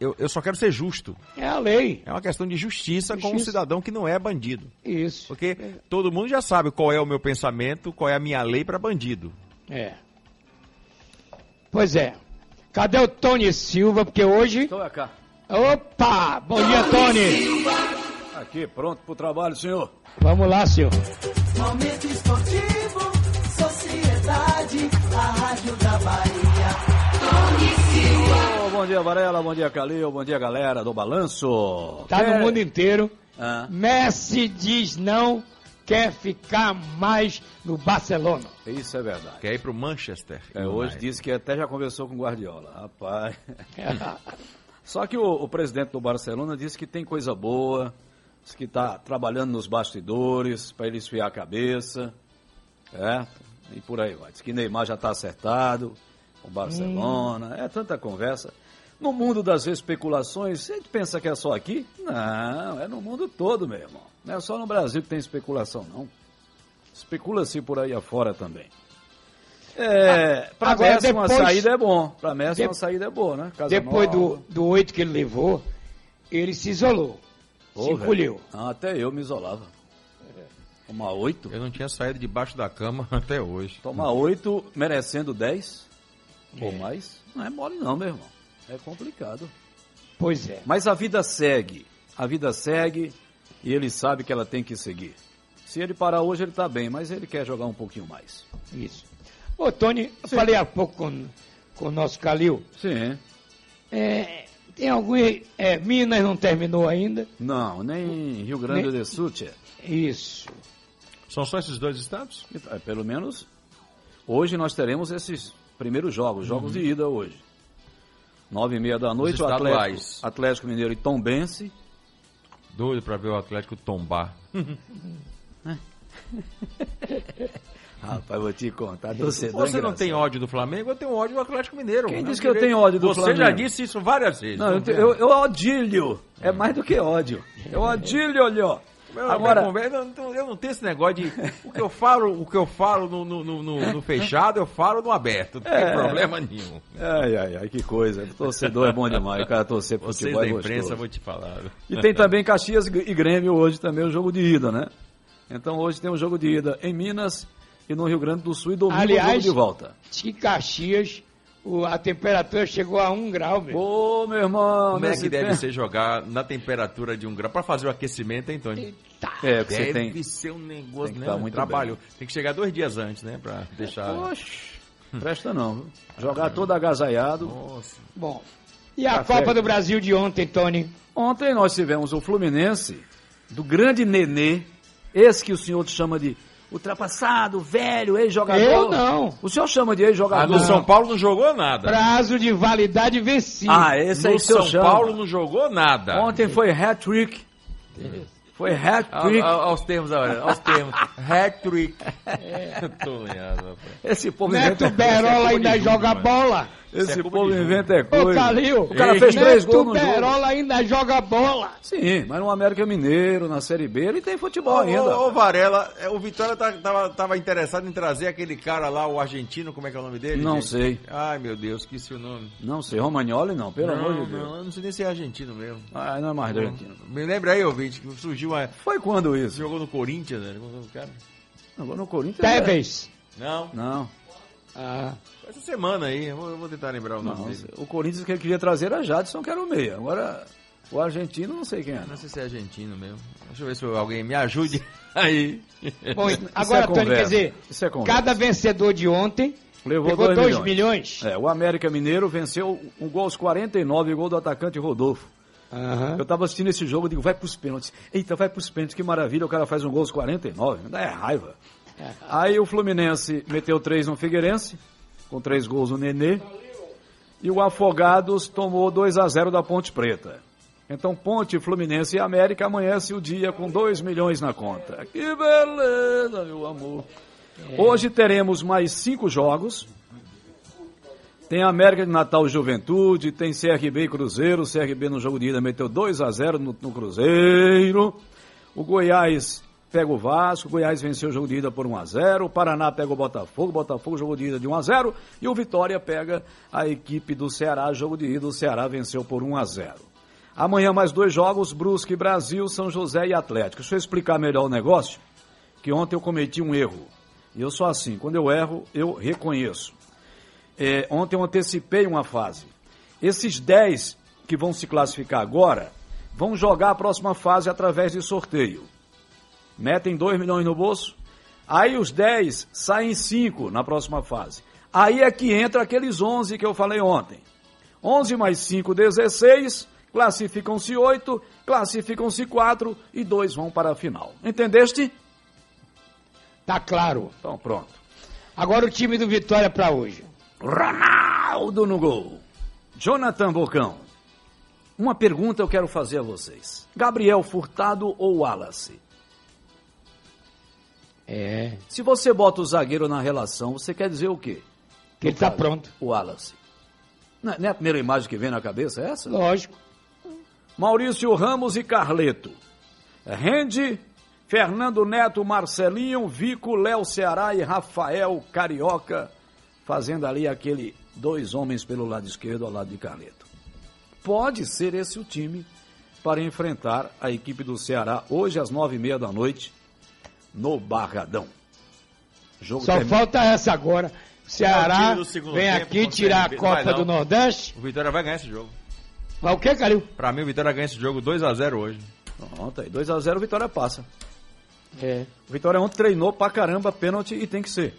Eu, eu só quero ser justo. É a lei. É uma questão de justiça, com um Justiça. cidadão que não é bandido. Isso. Porque todo mundo já sabe qual é o meu pensamento, qual é a minha lei para bandido. É. Pois é. Cadê o Tony Silva? Porque hoje. Estou cá. Opa! Bom dia, Tony! Aqui, pronto pro trabalho, senhor. Vamos lá, senhor. Momento esportivo, sociedade, a rádio da Bahia. Bom dia, Varela, bom dia, Calil, bom dia, galera do Balanço. Tá Quer- no mundo inteiro. Ah. Messi diz não, quer ficar mais no Barcelona. Isso é verdade. Quer ir pro Manchester? É, hoje disse que até já conversou com o Guardiola. Rapaz. (laughs) Só que o, o presidente do Barcelona disse que tem coisa boa, disse que está trabalhando nos bastidores para ele esfriar a cabeça, certo? E por aí vai. Diz que Neymar já está acertado com o Barcelona. É tanta conversa. No mundo das especulações, a gente pensa que é só aqui? Não, é no mundo todo, meu irmão. Não é só no Brasil que tem especulação, não. Especula-se por aí afora também. É, para Agora, Messi uma depois- saída é bom. Para Messi De- uma saída é boa, né? Casa Depois nova. do, do oito que ele levou, ele se isolou. Pô, se encolheu. Ah, até eu me isolava. Tomar oito? Eu não tinha saído debaixo da cama (laughs) até hoje. Tomar oito merecendo dez É. ou mais, não é mole não, meu irmão. É complicado. Pois é. Mas a vida segue. A vida segue e ele sabe que ela tem que seguir. Se ele parar hoje, ele está bem, mas ele quer jogar um pouquinho mais. Isso. Ô, Tony, eu falei há pouco com, com o nosso Calil. Sim. É, tem algum. É, Minas não terminou ainda. Não, nem Rio Grande Nem- do Sul, tia. Isso. São só esses dois estados? É, Pelo menos hoje nós teremos esses primeiros jogos, jogos de ida hoje. Nove e meia da noite, o Atlético. Atlético Mineiro e Tombense. Doido pra ver o Atlético tombar. (laughs) (laughs) Rapaz, vou te contar, torcedor Você não tem ódio do Flamengo, eu tenho ódio do Atlético Mineiro. Quem Não disse que eu tenho ódio do Você Flamengo? já disse isso várias vezes. Não, eu, te- eu, eu odilho. É mais do que ódio. Eu odilho, olha. Meu, Agora, eu, não, não tenho esse negócio de. O que eu falo, o que eu falo no, no, no- no- fechado, eu falo no aberto. Não tem É. problema nenhum. ai, ai, ai, que coisa. Torcedor é bom demais. O cara torcer pro Vocês futebol da é imprensa, gostoso. eu vou te falar. E tem também Caxias e Grêmio hoje também, o jogo de ida, né? Então hoje tem um jogo de ida em Minas e no Rio Grande do Sul e domingo Aliás, de volta. diz que Caxias, o- a temperatura chegou a um grau, meu. Ô, meu irmão, Como é que deve tempo- ser jogar na temperatura de um grau? Pra fazer o aquecimento, hein, Tony? É, porque deve você tem... ser um negócio, tem que né? tá muito trabalho. bem. Tem que chegar dois dias antes, né? Pra deixar. Oxe, presta não, viu? Jogar todo agasalhado. Nossa. Bom. E a Café. Copa do Brasil de ontem, Tony? Ontem nós tivemos o Fluminense, do grande Nenê, esse que o senhor chama de ultrapassado, velho, ex-jogador. Eu não. O senhor chama de ex-jogador. Ah, no São Paulo não jogou nada. Prazo de validade vencido. Ah, esse aí no o senhor São chama. Paulo não jogou nada. Ontem foi hat-trick. Foi hat-trick. Aos termos, olha, aos termos. Hat-trick. (laughs) (laughs) Tô ligado, rapaz. Esse povo Neto Berola ainda de joga bola. Esse é povo inventa é Ô, coisa. Calil. O cara fez três gols no jogo. Berola ainda joga bola. Sim, mas no América Mineiro, na Série B, ele tem futebol Ô, ainda. ô, ô, Varela, é, o Vitória tá- tava, tava interessado em trazer aquele cara lá, o argentino, como é que é o nome dele? Não gente? sei. Ai, meu Deus, esqueci o nome. Não sei, Romagnoli não, pelo não, amor de Deus. Não, eu não sei nem se é argentino mesmo. Ah, não é mais da Argentina. Me lembra aí, ouvinte, que surgiu uma... Foi quando isso? Jogou no Corinthians, né? Agora no Corinthians. Tevez. Não. Não. Ah. Essa semana aí, eu vou, tentar lembrar o nome dele. o Corinthians que ele queria trazer era Jadson, que era o meia. Agora, o argentino, não sei quem é. Não sei se é argentino mesmo. Deixa eu ver se alguém me ajude (laughs) aí. Bom, Isso agora, é Tony, quer dizer, é cada vencedor de ontem Levou pegou 2 2 milhões. milhões. É, o América Mineiro venceu um gol aos 49, gol do atacante Rodolfo. Eu tava assistindo esse jogo, eu digo, vai pros pênaltis. Eita, vai pros pênaltis, que maravilha, o cara faz um gol aos 49, me dá é raiva. Aí o Fluminense meteu três no Figueirense, com três gols no Nenê. E o Afogados tomou 2 a 0 da Ponte Preta. Então Ponte, Fluminense e América amanhece o dia com 2 milhões na conta. Que beleza, meu amor. Hoje teremos mais cinco jogos. Tem América de Natal Juventude, tem CRB e Cruzeiro. O CRB no jogo de ida meteu 2 a 0 no, no Cruzeiro. O Goiás pega o Vasco, Goiás venceu o jogo de ida por 1 a 0 O Paraná pega o Botafogo, Botafogo jogo de ida de 1 a 0 E o Vitória pega a equipe do Ceará, jogo de ida, o Ceará venceu por 1 a 0 Amanhã mais dois jogos, Brusque, Brasil, São José e Atlético. Deixa eu explicar melhor o negócio, que ontem eu cometi um erro. E eu sou assim, quando eu erro, eu reconheço. É, ontem eu antecipei uma fase. Esses 10 que vão se classificar agora vão jogar a próxima fase através de sorteio. Metem 2 milhões no bolso. Aí os 10 saem 5 na próxima fase. Aí é que entra aqueles 11 que eu falei ontem. 11 mais 5, 16. Classificam-se 8, classificam-se 4 e 2 vão para a final. Entendeste? Tá claro. Então pronto. Agora o time do Vitória para hoje. Ronaldo no gol. Jonathan Bocão. Uma pergunta eu quero fazer a vocês. Gabriel Furtado ou Wallace? É. Se você bota o zagueiro na relação, você quer dizer o quê? Que ele tá pronto. O Wallace. Não é- não é a primeira imagem que vem na cabeça é essa? Lógico. Maurício Ramos e Carleto. Rende, Fernando Neto, Marcelinho, Vico, Léo Ceará e Rafael Carioca, fazendo ali aquele dois homens pelo lado esquerdo ao lado de Carleto. Pode ser esse o time para enfrentar a equipe do Ceará hoje às nove e meia da noite no Barradão. Jogo Só termina- falta essa agora. O Ceará É vem tempo aqui tirar a Copa não. do Nordeste. O Vitória vai ganhar esse jogo. Vai o quê, Calil? Pra mim, o Vitória ganha esse jogo 2x0 hoje. Pronto, aí 2x0 o Vitória passa. É. O Vitória ontem treinou pra caramba pênalti e tem que ser.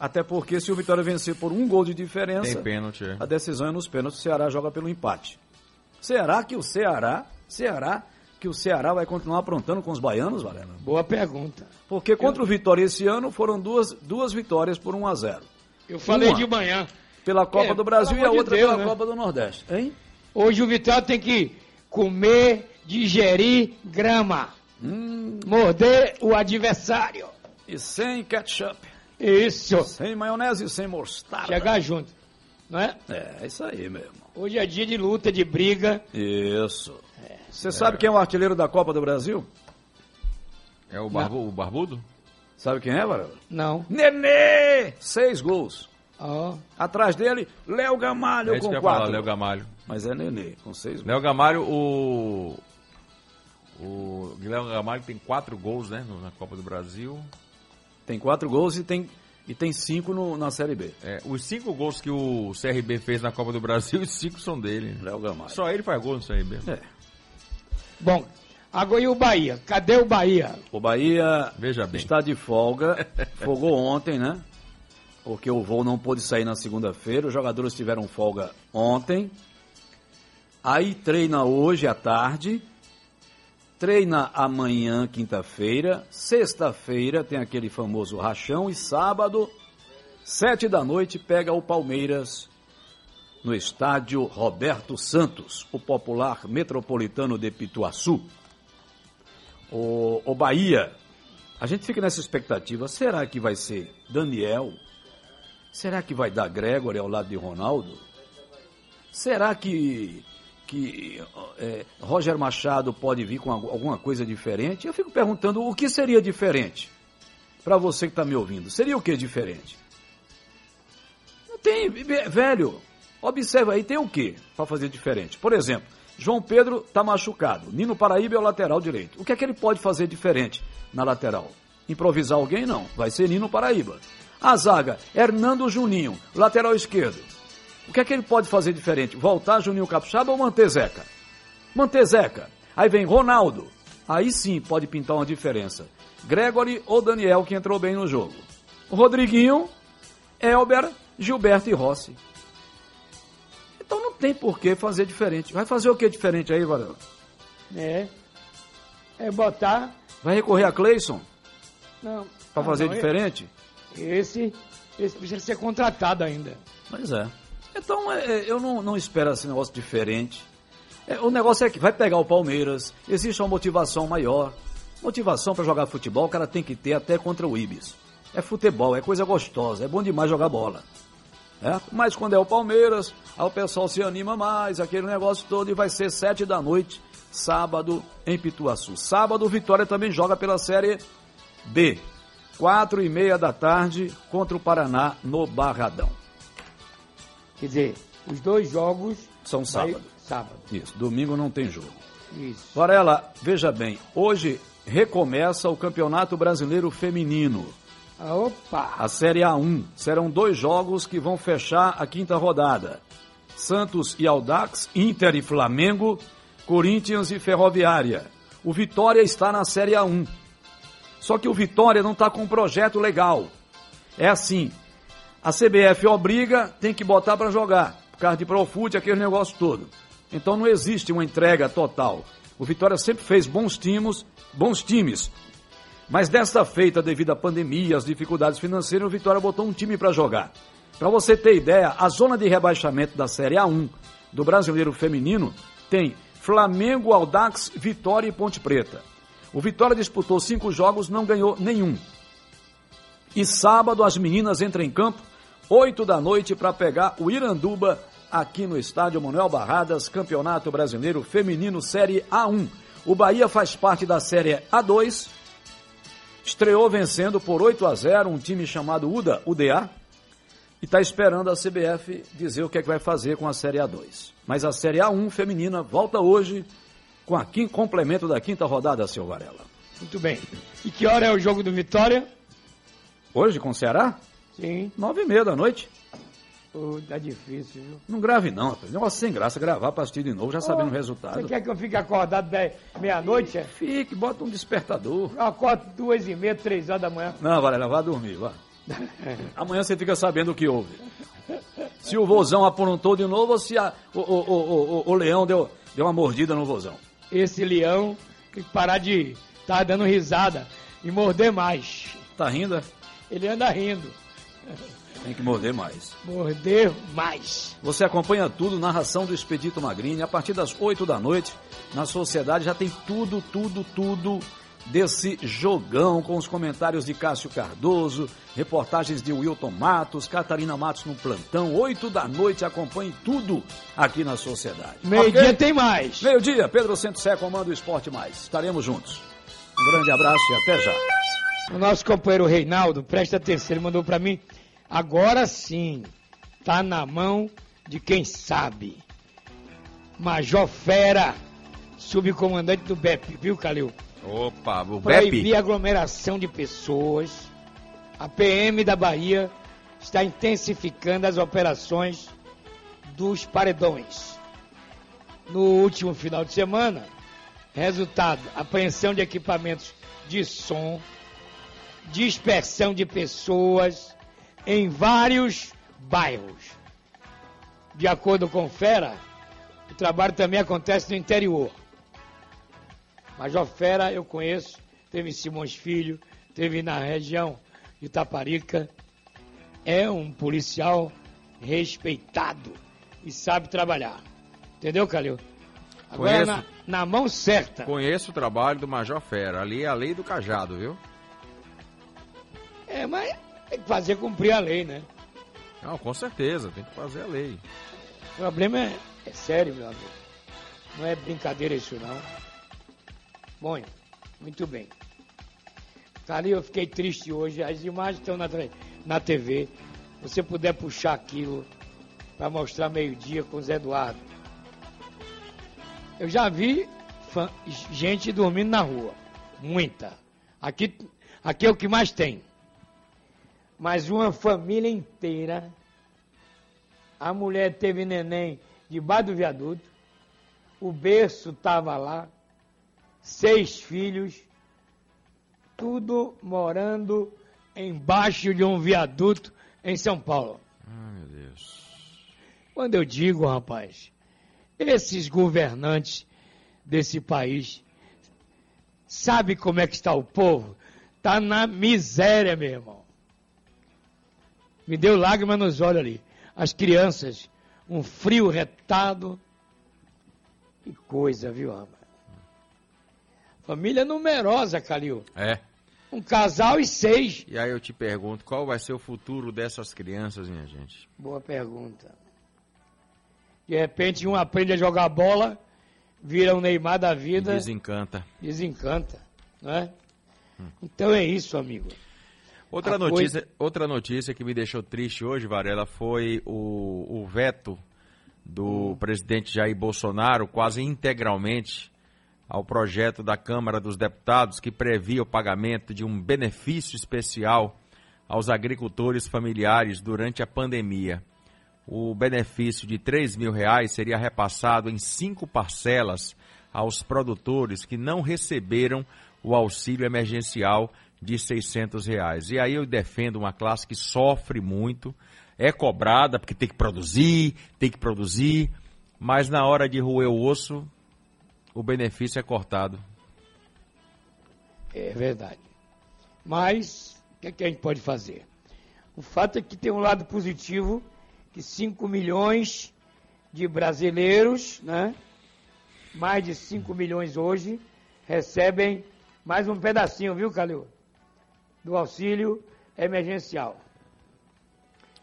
Até porque se o Vitória vencer por um gol de diferença, Tem pênalti, é. a decisão é nos pênaltis, o Ceará joga pelo empate. Será que o Ceará, Ceará, que o Ceará vai continuar aprontando com os baianos, Varela? Boa pergunta. Porque contra o Vitória esse ano foram duas, duas vitórias por 1 a 0 Eu falei Uma de manhã. Pela Copa É, do Brasil e a amor de outra Deus, pela né? Copa do Nordeste. Hein? Hoje o Vitória tem que comer, digerir grama. Hum. Morder o adversário. E sem ketchup. Isso. Sem maionese e sem mostarda. Chegar junto. Não é? É, isso aí mesmo. Hoje é dia de luta, de briga. Isso. Você sabe quem é o artilheiro da Copa do Brasil? É o, barbu, o Barbudo? Sabe quem é, Varela? Não. Nenê! Seis gols. Ó. Atrás dele, Léo Gamalho É isso que eu com ia falar, quatro. Léo Gamalho. Mas é Nenê, com seis gols. Léo Gamalho, o. O Guilherme Gamalho tem quatro gols, né? Na Copa do Brasil. Tem quatro gols e tem, e tem cinco no- na Série B. É, os cinco gols que o CRB fez na Copa do Brasil, (laughs) os cinco são dele. Léo Gamalho. Só ele faz gol no CRB. É. Bom, agora e o Bahia? Cadê o Bahia? O Bahia Veja bem. está de folga. (laughs) Folgou ontem, né? Porque o voo não pôde sair na segunda-feira. Os jogadores tiveram folga ontem. Aí treina hoje à tarde. Treina amanhã, quinta-feira. Sexta-feira tem aquele famoso rachão. E sábado, sete da noite, pega o Palmeiras no estádio Roberto Santos, o popular metropolitano de Pituaçu. O, o Bahia, a gente fica nessa expectativa, será que vai ser Daniel? Será que vai dar Gregory ao lado de Ronaldo? Será que, que é, Roger Machado pode vir com algu- alguma coisa diferente? Eu fico perguntando o que seria diferente para você que está me ouvindo. Seria o que diferente? Não tem, ve- velho. Observa aí, tem o que para fazer diferente? Por exemplo, João Pedro está machucado. Nino Paraíba é o lateral direito. O que é que ele pode fazer diferente na lateral? Improvisar alguém? Não. Vai ser Nino Paraíba. A zaga, Hernando Juninho, lateral esquerdo. O que é que ele pode fazer diferente? Voltar Juninho Capixaba ou manter Zeca? Manter Zeca. Aí vem Ronaldo. Aí sim pode pintar uma diferença. Gregory ou Daniel, que entrou bem no jogo. Rodriguinho, Elber, Gilberto e Rossi. Então não tem por que fazer diferente. Vai fazer o que diferente aí, Varela? É. É botar. Vai recorrer a Cleison Não. para fazer não, diferente? Esse, esse precisa ser contratado ainda. Pois é. Então é, é, eu não, não espero esse negócio diferente. É, o negócio é que vai pegar o Palmeiras, existe uma motivação maior. Motivação para jogar futebol o cara tem que ter até contra o Ibis. É futebol, é coisa gostosa, é bom demais jogar bola. É? Mas quando é o Palmeiras, o pessoal se anima mais, aquele negócio todo, e vai ser sete da noite, sábado, em Pituaçu. Sábado, o Vitória também joga pela Série B. Quatro e meia da tarde contra o Paraná no Barradão. Quer dizer, os dois jogos. São vai- sábado. Sábado. Isso, domingo não tem jogo. Isso. Varela, veja bem, hoje recomeça o Campeonato Brasileiro Feminino. Opa! A Série A1. Serão dois jogos que vão fechar a quinta rodada. Santos e Aldax, Inter e Flamengo, Corinthians e Ferroviária. O Vitória está na Série A1. Só que o Vitória não está com um projeto legal. É assim, a CBF obriga, tem que botar para jogar, por causa de Profute, aquele negócio todo. Então não existe uma entrega total. O Vitória sempre fez bons times, bons times. Mas desta feita, devido à pandemia, às dificuldades financeiras, o Vitória botou um time para jogar. Para você ter ideia, a zona de rebaixamento da Série A1 do Brasileiro Feminino tem Flamengo, Aldax, Vitória e Ponte Preta. O Vitória disputou cinco jogos, não ganhou nenhum. E sábado as meninas entram em campo, 8 da noite, para pegar o Iranduba aqui no estádio Manuel Barradas, Campeonato Brasileiro Feminino Série A1. O Bahia faz parte da Série A2, estreou vencendo por 8 a 0 um time chamado UDA, UDA, e está esperando a CBF dizer o que, é que vai fazer com a Série A2. Mas a Série A1 feminina volta hoje com a quin- complemento da quinta rodada, seu Varela. Muito bem. E que hora é o jogo do Vitória? Hoje com o Ceará? Sim. Nove e meia da noite. Tá difícil, viu? Não grave não, rapaz. Negócio sem graça, gravar pra assistir de novo, já sabendo o resultado. Você quer que eu fique acordado meia-noite? é? Fique, bota um despertador. Eu acordo duas e meia, três horas da manhã. Não, Varela, vá dormir, vá. Amanhã você fica sabendo o que houve. Se o vozão aprontou de novo ou se a- o, o, o, o, leão deu, deu uma mordida no vozão. Esse leão tem que parar de estar dando risada e morder mais. Tá rindo, é? Ele anda rindo. Tem que morder mais. Morder mais. Você acompanha tudo, narração do Expedito Magrini, a partir das 8 da noite, na Sociedade já tem tudo, tudo, tudo desse jogão, com os comentários de Cássio Cardoso, reportagens de Wilton Matos, Catarina Matos no plantão, 8 da noite, acompanhe tudo aqui na Sociedade. Meio-dia Ok? tem mais. Meio-dia, Pedro Santos Sé comanda o Esporte Mais. Estaremos juntos. Um grande abraço e até já. O nosso companheiro Reinaldo, presta atenção, ele mandou pra mim. Agora sim, tá na mão de quem sabe. Major Fera, subcomandante do BEP, viu, Calil? Opa, o Proibir BEP. aglomeração de pessoas. A PM da Bahia está intensificando as operações dos paredões. No último final de semana, resultado: apreensão de equipamentos de som, dispersão de pessoas em vários bairros. De acordo com Fera, o trabalho também acontece no interior. Major Fera eu conheço, teve em Simões Filho, teve na região de Taparica. É um policial respeitado e sabe trabalhar. Entendeu, Calil? Agora Conheço. na, na mão certa. Conheço o trabalho do Major Fera. Ali é a lei do cajado, viu? É, mas tem que fazer cumprir a lei, né? Não, com certeza, tem que fazer a lei. O problema é, é sério, meu amigo. Não é brincadeira isso, não. Bom, muito bem. Calil, eu fiquei triste hoje. As imagens estão na, na TV. Se você puder puxar aquilo para mostrar meio-dia com o Zé Eduardo. Eu já vi gente dormindo na rua. Muita. Aqui, aqui é o que mais tem. Mas uma família inteira. A mulher teve neném debaixo do viaduto. O berço estava lá. Seis filhos. Tudo morando embaixo de um viaduto em São Paulo. Ai, meu Deus. Quando eu digo, rapaz, esses governantes desse país, sabe como é que está o povo? Está na miséria, meu irmão. Me deu lágrima nos olhos ali. As crianças, um frio retado. Que coisa, viu, rapaz? Família numerosa, Calil. É. Um casal e seis. E aí eu te pergunto, qual vai ser o futuro dessas crianças, minha gente? Boa pergunta. De repente um aprende a jogar bola, vira um Neymar da vida. Desencanta. Desencanta, não é? Então é isso, amigo. Outra A notícia, outra notícia que me deixou triste hoje, Varela, foi o, o veto do presidente Jair Bolsonaro quase integralmente ao projeto da Câmara dos Deputados que previa o pagamento de um benefício especial aos agricultores familiares durante a pandemia. O benefício de 3 mil reais seria repassado em cinco parcelas aos produtores que não receberam o auxílio emergencial de 600 reais. E aí eu defendo uma classe que sofre muito, é cobrada porque tem que produzir, tem que produzir, mas na hora de roer o osso, o benefício é cortado. É verdade. Mas, o que, é que a gente pode fazer? O fato é que tem um lado positivo, que 5 milhões de brasileiros, né? mais de 5 milhões hoje, recebem mais um pedacinho, viu, Calil? Do auxílio emergencial.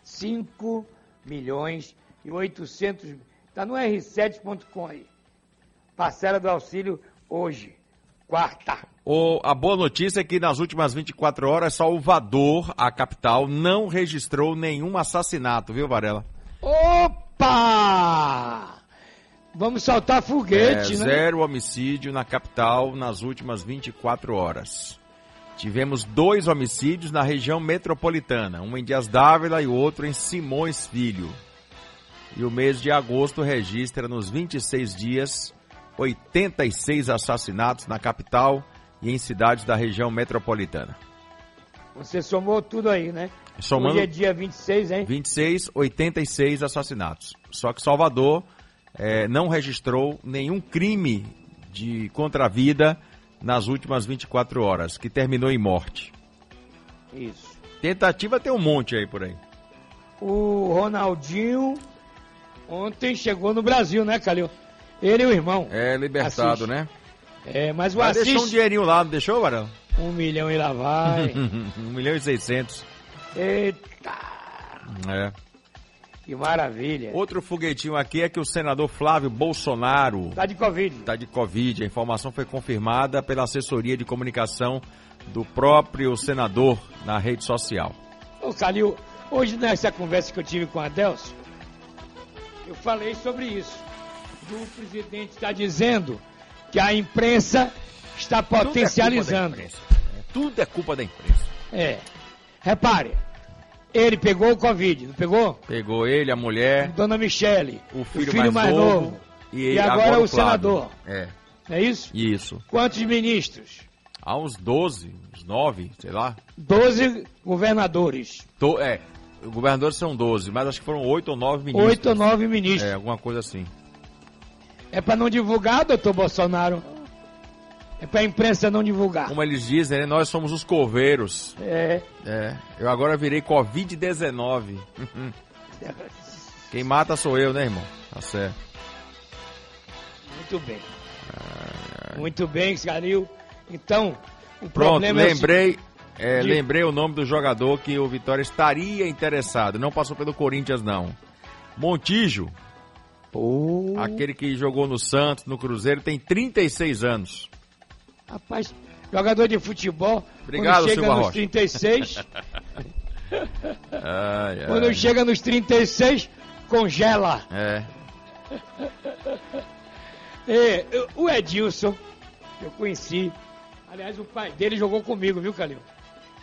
5 milhões e 800... Está no r7.com aí. Parcela do auxílio hoje, quarta. O- a boa notícia é que nas últimas 24 horas, Salvador, a capital, não registrou nenhum assassinato, viu, Varela? Opa! Vamos soltar foguete, É, né? Zero homicídio na capital nas últimas 24 horas. Tivemos dois homicídios na região metropolitana, um em Dias Dávila e outro em Simões Filho. E o mês de agosto registra nos 26 dias 86 assassinatos na capital e em cidades da região metropolitana. Você somou tudo aí, né? Somando- Hoje é dia 26, hein? 26, 86 assassinatos. Só que Salvador eh, não registrou nenhum crime de contra a vida nas últimas 24 horas, que terminou em morte. Isso. Tentativa tem um monte aí por aí. O Ronaldinho ontem chegou no Brasil, né, Calil? Ele e o irmão. É libertado, Assis. né? É, mas o Mas Assis... deixou um dinheirinho lá, não deixou, Varão? Um milhão e lá vai. (laughs) um milhão e seiscentos. Eita, É. que maravilha. Outro foguetinho aqui é que o senador Flávio Bolsonaro Tá de Covid. está de Covid. A informação foi confirmada pela assessoria de comunicação do próprio senador na rede social. Ô, Calil, hoje nessa conversa que eu tive com a Adelso, eu falei sobre isso. O presidente está dizendo que a imprensa está potencializando. Tudo é culpa da imprensa. É. Repare, ele pegou o Covid, não pegou? Pegou ele, a mulher, Dona Michele, o filho, mais, novo. e, E agora o Flávio. senador. É, é isso? isso. Quantos ministros? Há uns 12, uns 9, sei lá. Doze governadores. To- é, governadores são 12, mas acho que foram 8 ou 9 ministros. Oito ou nove ministros. É, alguma coisa assim. É para não divulgar, doutor Bolsonaro? É para a imprensa não divulgar. Como eles dizem, né, nós somos os coveiros. É. É, eu agora virei Covid-19. Quem mata sou eu, né, irmão? Tá certo. Muito bem. Muito bem, Calil. Então, o Pronto, problema é lembrei, é, De- lembrei o nome do jogador que o Vitória estaria interessado. Não passou pelo Corinthians, não. Montijo. Aquele que jogou no Santos, no Cruzeiro, tem 36 anos. Rapaz, jogador de futebol, Obrigado, quando chega Silva nos Rocha. 36, (laughs) Ai, ai. quando chega nos 36, congela. É. (laughs) É, o Edilson, que eu conheci, aliás, o pai dele jogou comigo, viu, Calil?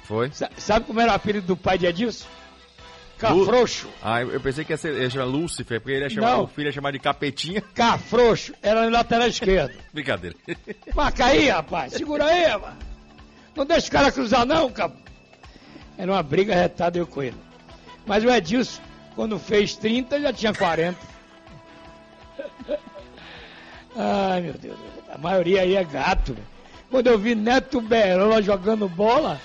Foi? Sa- Sabe como era o apelido do pai de Edilson? Cafrouxo. Ah, eu pensei que ia ser ia chamar Lúcifer, porque ele ia chamar, Não. o filho ia chamar de Capetinha. Cafrouxo. Era no lateral esquerdo. (laughs) Brincadeira. (laughs) Marca aí, rapaz. Segura aí, rapaz. Não deixa o cara cruzar, não, cara. Era uma briga retada eu com ele. Mas o Edilson, quando fez 30, já tinha 40. (laughs) Ai, meu Deus. A maioria aí é gato. Quando eu vi Neto Berola jogando bola,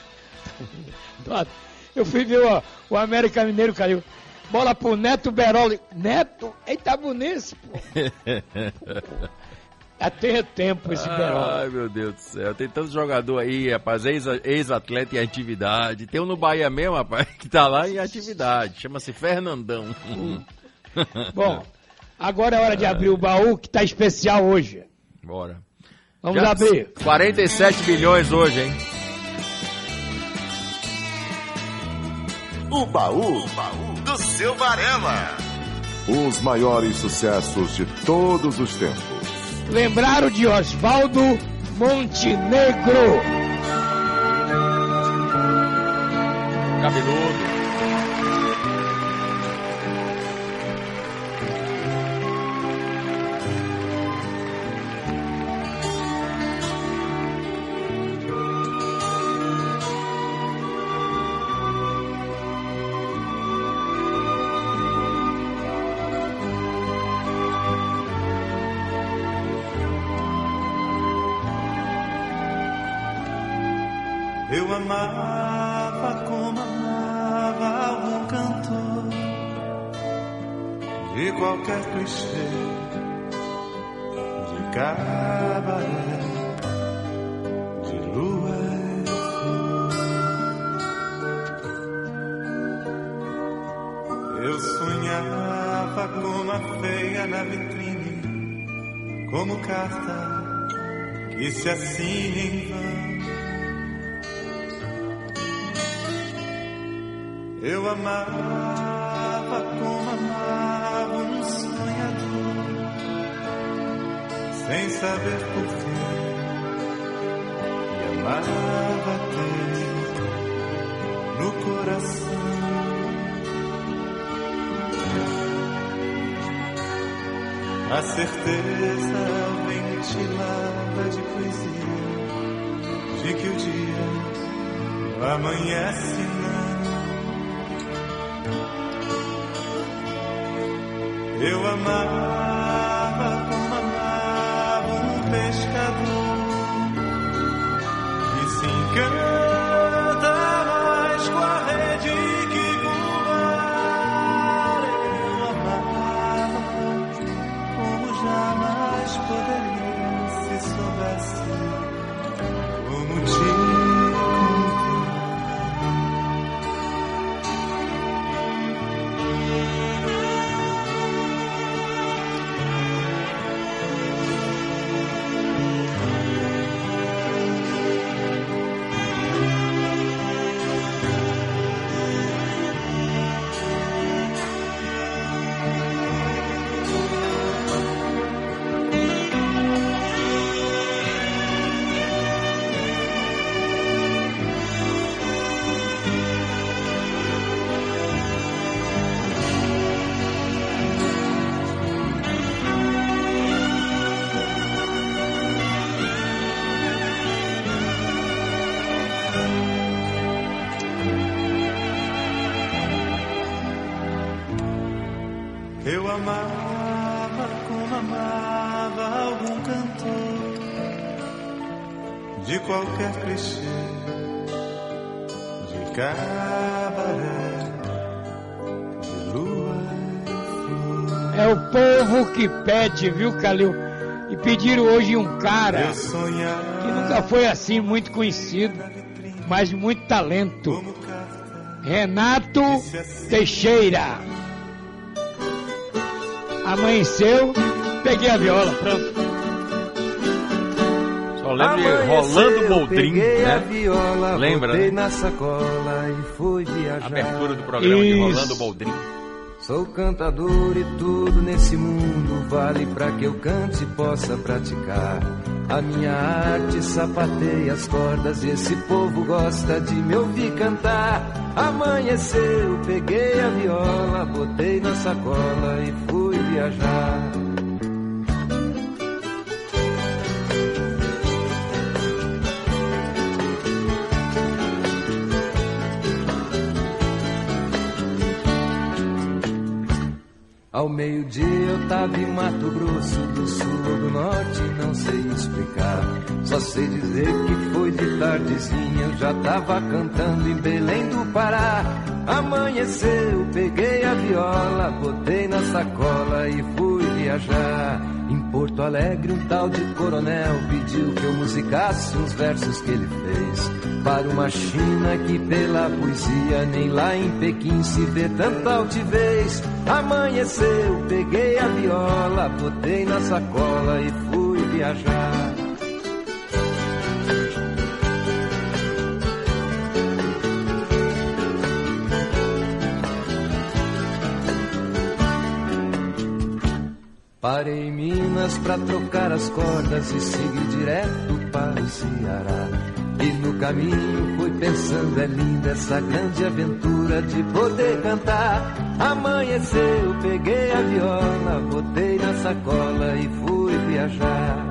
eu fui ver o, o América Mineiro caiu. Bola pro Neto Berola. Neto? Eita, bonito, pô. (laughs) Até tempo esse Berola. Ai, meu Deus do céu. Tem tanto jogador aí, rapaz, ex- ex-atleta em atividade. Tem um no Bahia mesmo, rapaz, que tá lá em atividade. Chama-se Fernandão. Bom, agora é hora de abrir o baú que tá especial hoje. Bora. Vamos Já- abrir. 47 bilhões hoje, hein? O baú, do seu Varela. Os maiores sucessos de todos os tempos. Lembraram de Oswaldo Montenegro. Cabeludo. Carta que se assina em vão. Eu amava como amava um sonhador, sem saber porquê. E amava ter no coração a certeza ventilada de poesia de que o dia amanhece não. Eu amava povo que pede, viu, Calil? E pediram hoje um cara que nunca foi assim muito conhecido, mas de muito talento. Renato Teixeira. Amanheceu, peguei a viola, pronto. Só lembro de Rolando Boldrin, peguei a né? viola, Lembra, né? na sacola e fui viajar. Abertura do programa de Rolando Boldrin. Sou cantador e tudo nesse mundo vale pra que eu cante e possa praticar. A minha arte sapateia as cordas e esse povo gosta de me ouvir cantar. Amanheceu, peguei a viola, botei na sacola e fui viajar. Ao meio-dia eu tava em Mato Grosso, do sul ou do norte, não sei explicar. Só sei dizer que foi de tardezinha, eu já tava cantando em Belém do Pará. Amanheceu, peguei a viola, botei na sacola e fui viajar. Porto Alegre, um tal de coronel pediu que eu musicasse uns versos que ele fez. Para uma China que pela poesia nem lá em Pequim se vê tanta altivez. Amanheceu, peguei a viola, botei na sacola e fui viajar. Parei em Minas pra trocar as cordas e segui direto para o Ceará. E no caminho fui pensando, é linda essa grande aventura de poder cantar. Amanheceu, peguei a viola, botei na sacola e fui viajar.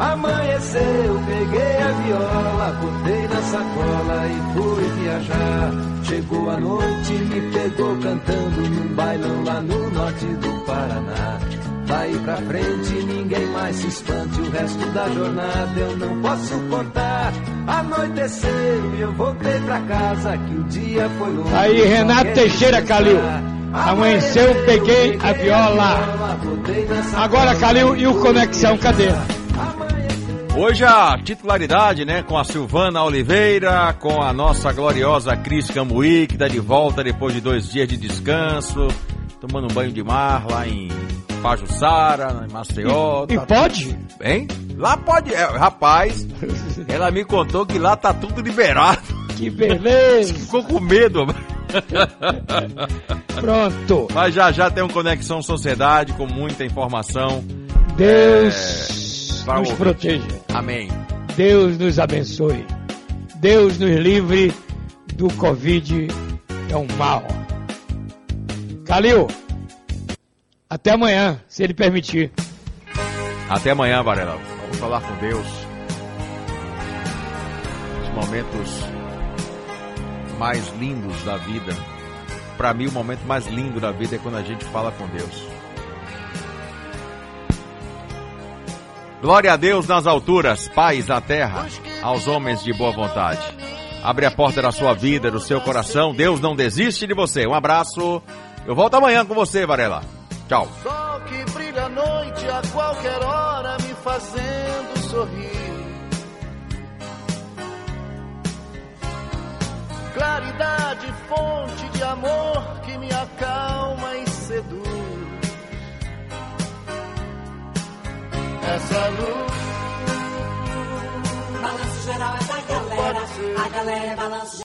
Amanheceu, peguei a viola, botei na sacola e fui viajar. Chegou a noite, me pegou cantando num bailão lá no norte do Paraná. Daí pra frente ninguém mais se espante, o resto da jornada eu não posso contar. Anoiteceu e eu voltei pra casa que o dia foi longo. Aí, Renato Teixeira, Calil. Amanheceu, peguei a viola. Agora, Calil, e o Conexão, cadê? Hoje a titularidade, né, com a Silvana Oliveira, com a nossa gloriosa Cris Cambuí, que está de volta depois de dois dias de descanso, tomando um banho de mar lá em Pajuçara, em Maceió. E, e pode? Bem, lá pode. É, rapaz, ela me contou que lá tá tudo liberado. Que beleza! (laughs) Ficou com medo. (laughs) Pronto. Mas já já tem um Conexão Sociedade com muita informação. Deus É, para nos proteja. Amém. Deus nos abençoe. Deus nos livre do Covid, é um mal. Calil, até amanhã, se ele permitir. Até amanhã, Varela. Vamos falar com Deus. Os momentos mais lindos da vida. Para mim, o momento mais lindo da vida é quando a gente fala com Deus. Glória a Deus nas alturas, paz na terra, aos homens de boa vontade. Abre a porta da sua vida, do seu coração. Deus não desiste de você. Um abraço. Eu volto amanhã com você, Varela. Tchau. Sol que brilha à noite a qualquer hora me fazendo sorrir. Claridade, fonte de amor que me acalma e seduz. Essa luz. Balanço geral é da galera, a galera é balanço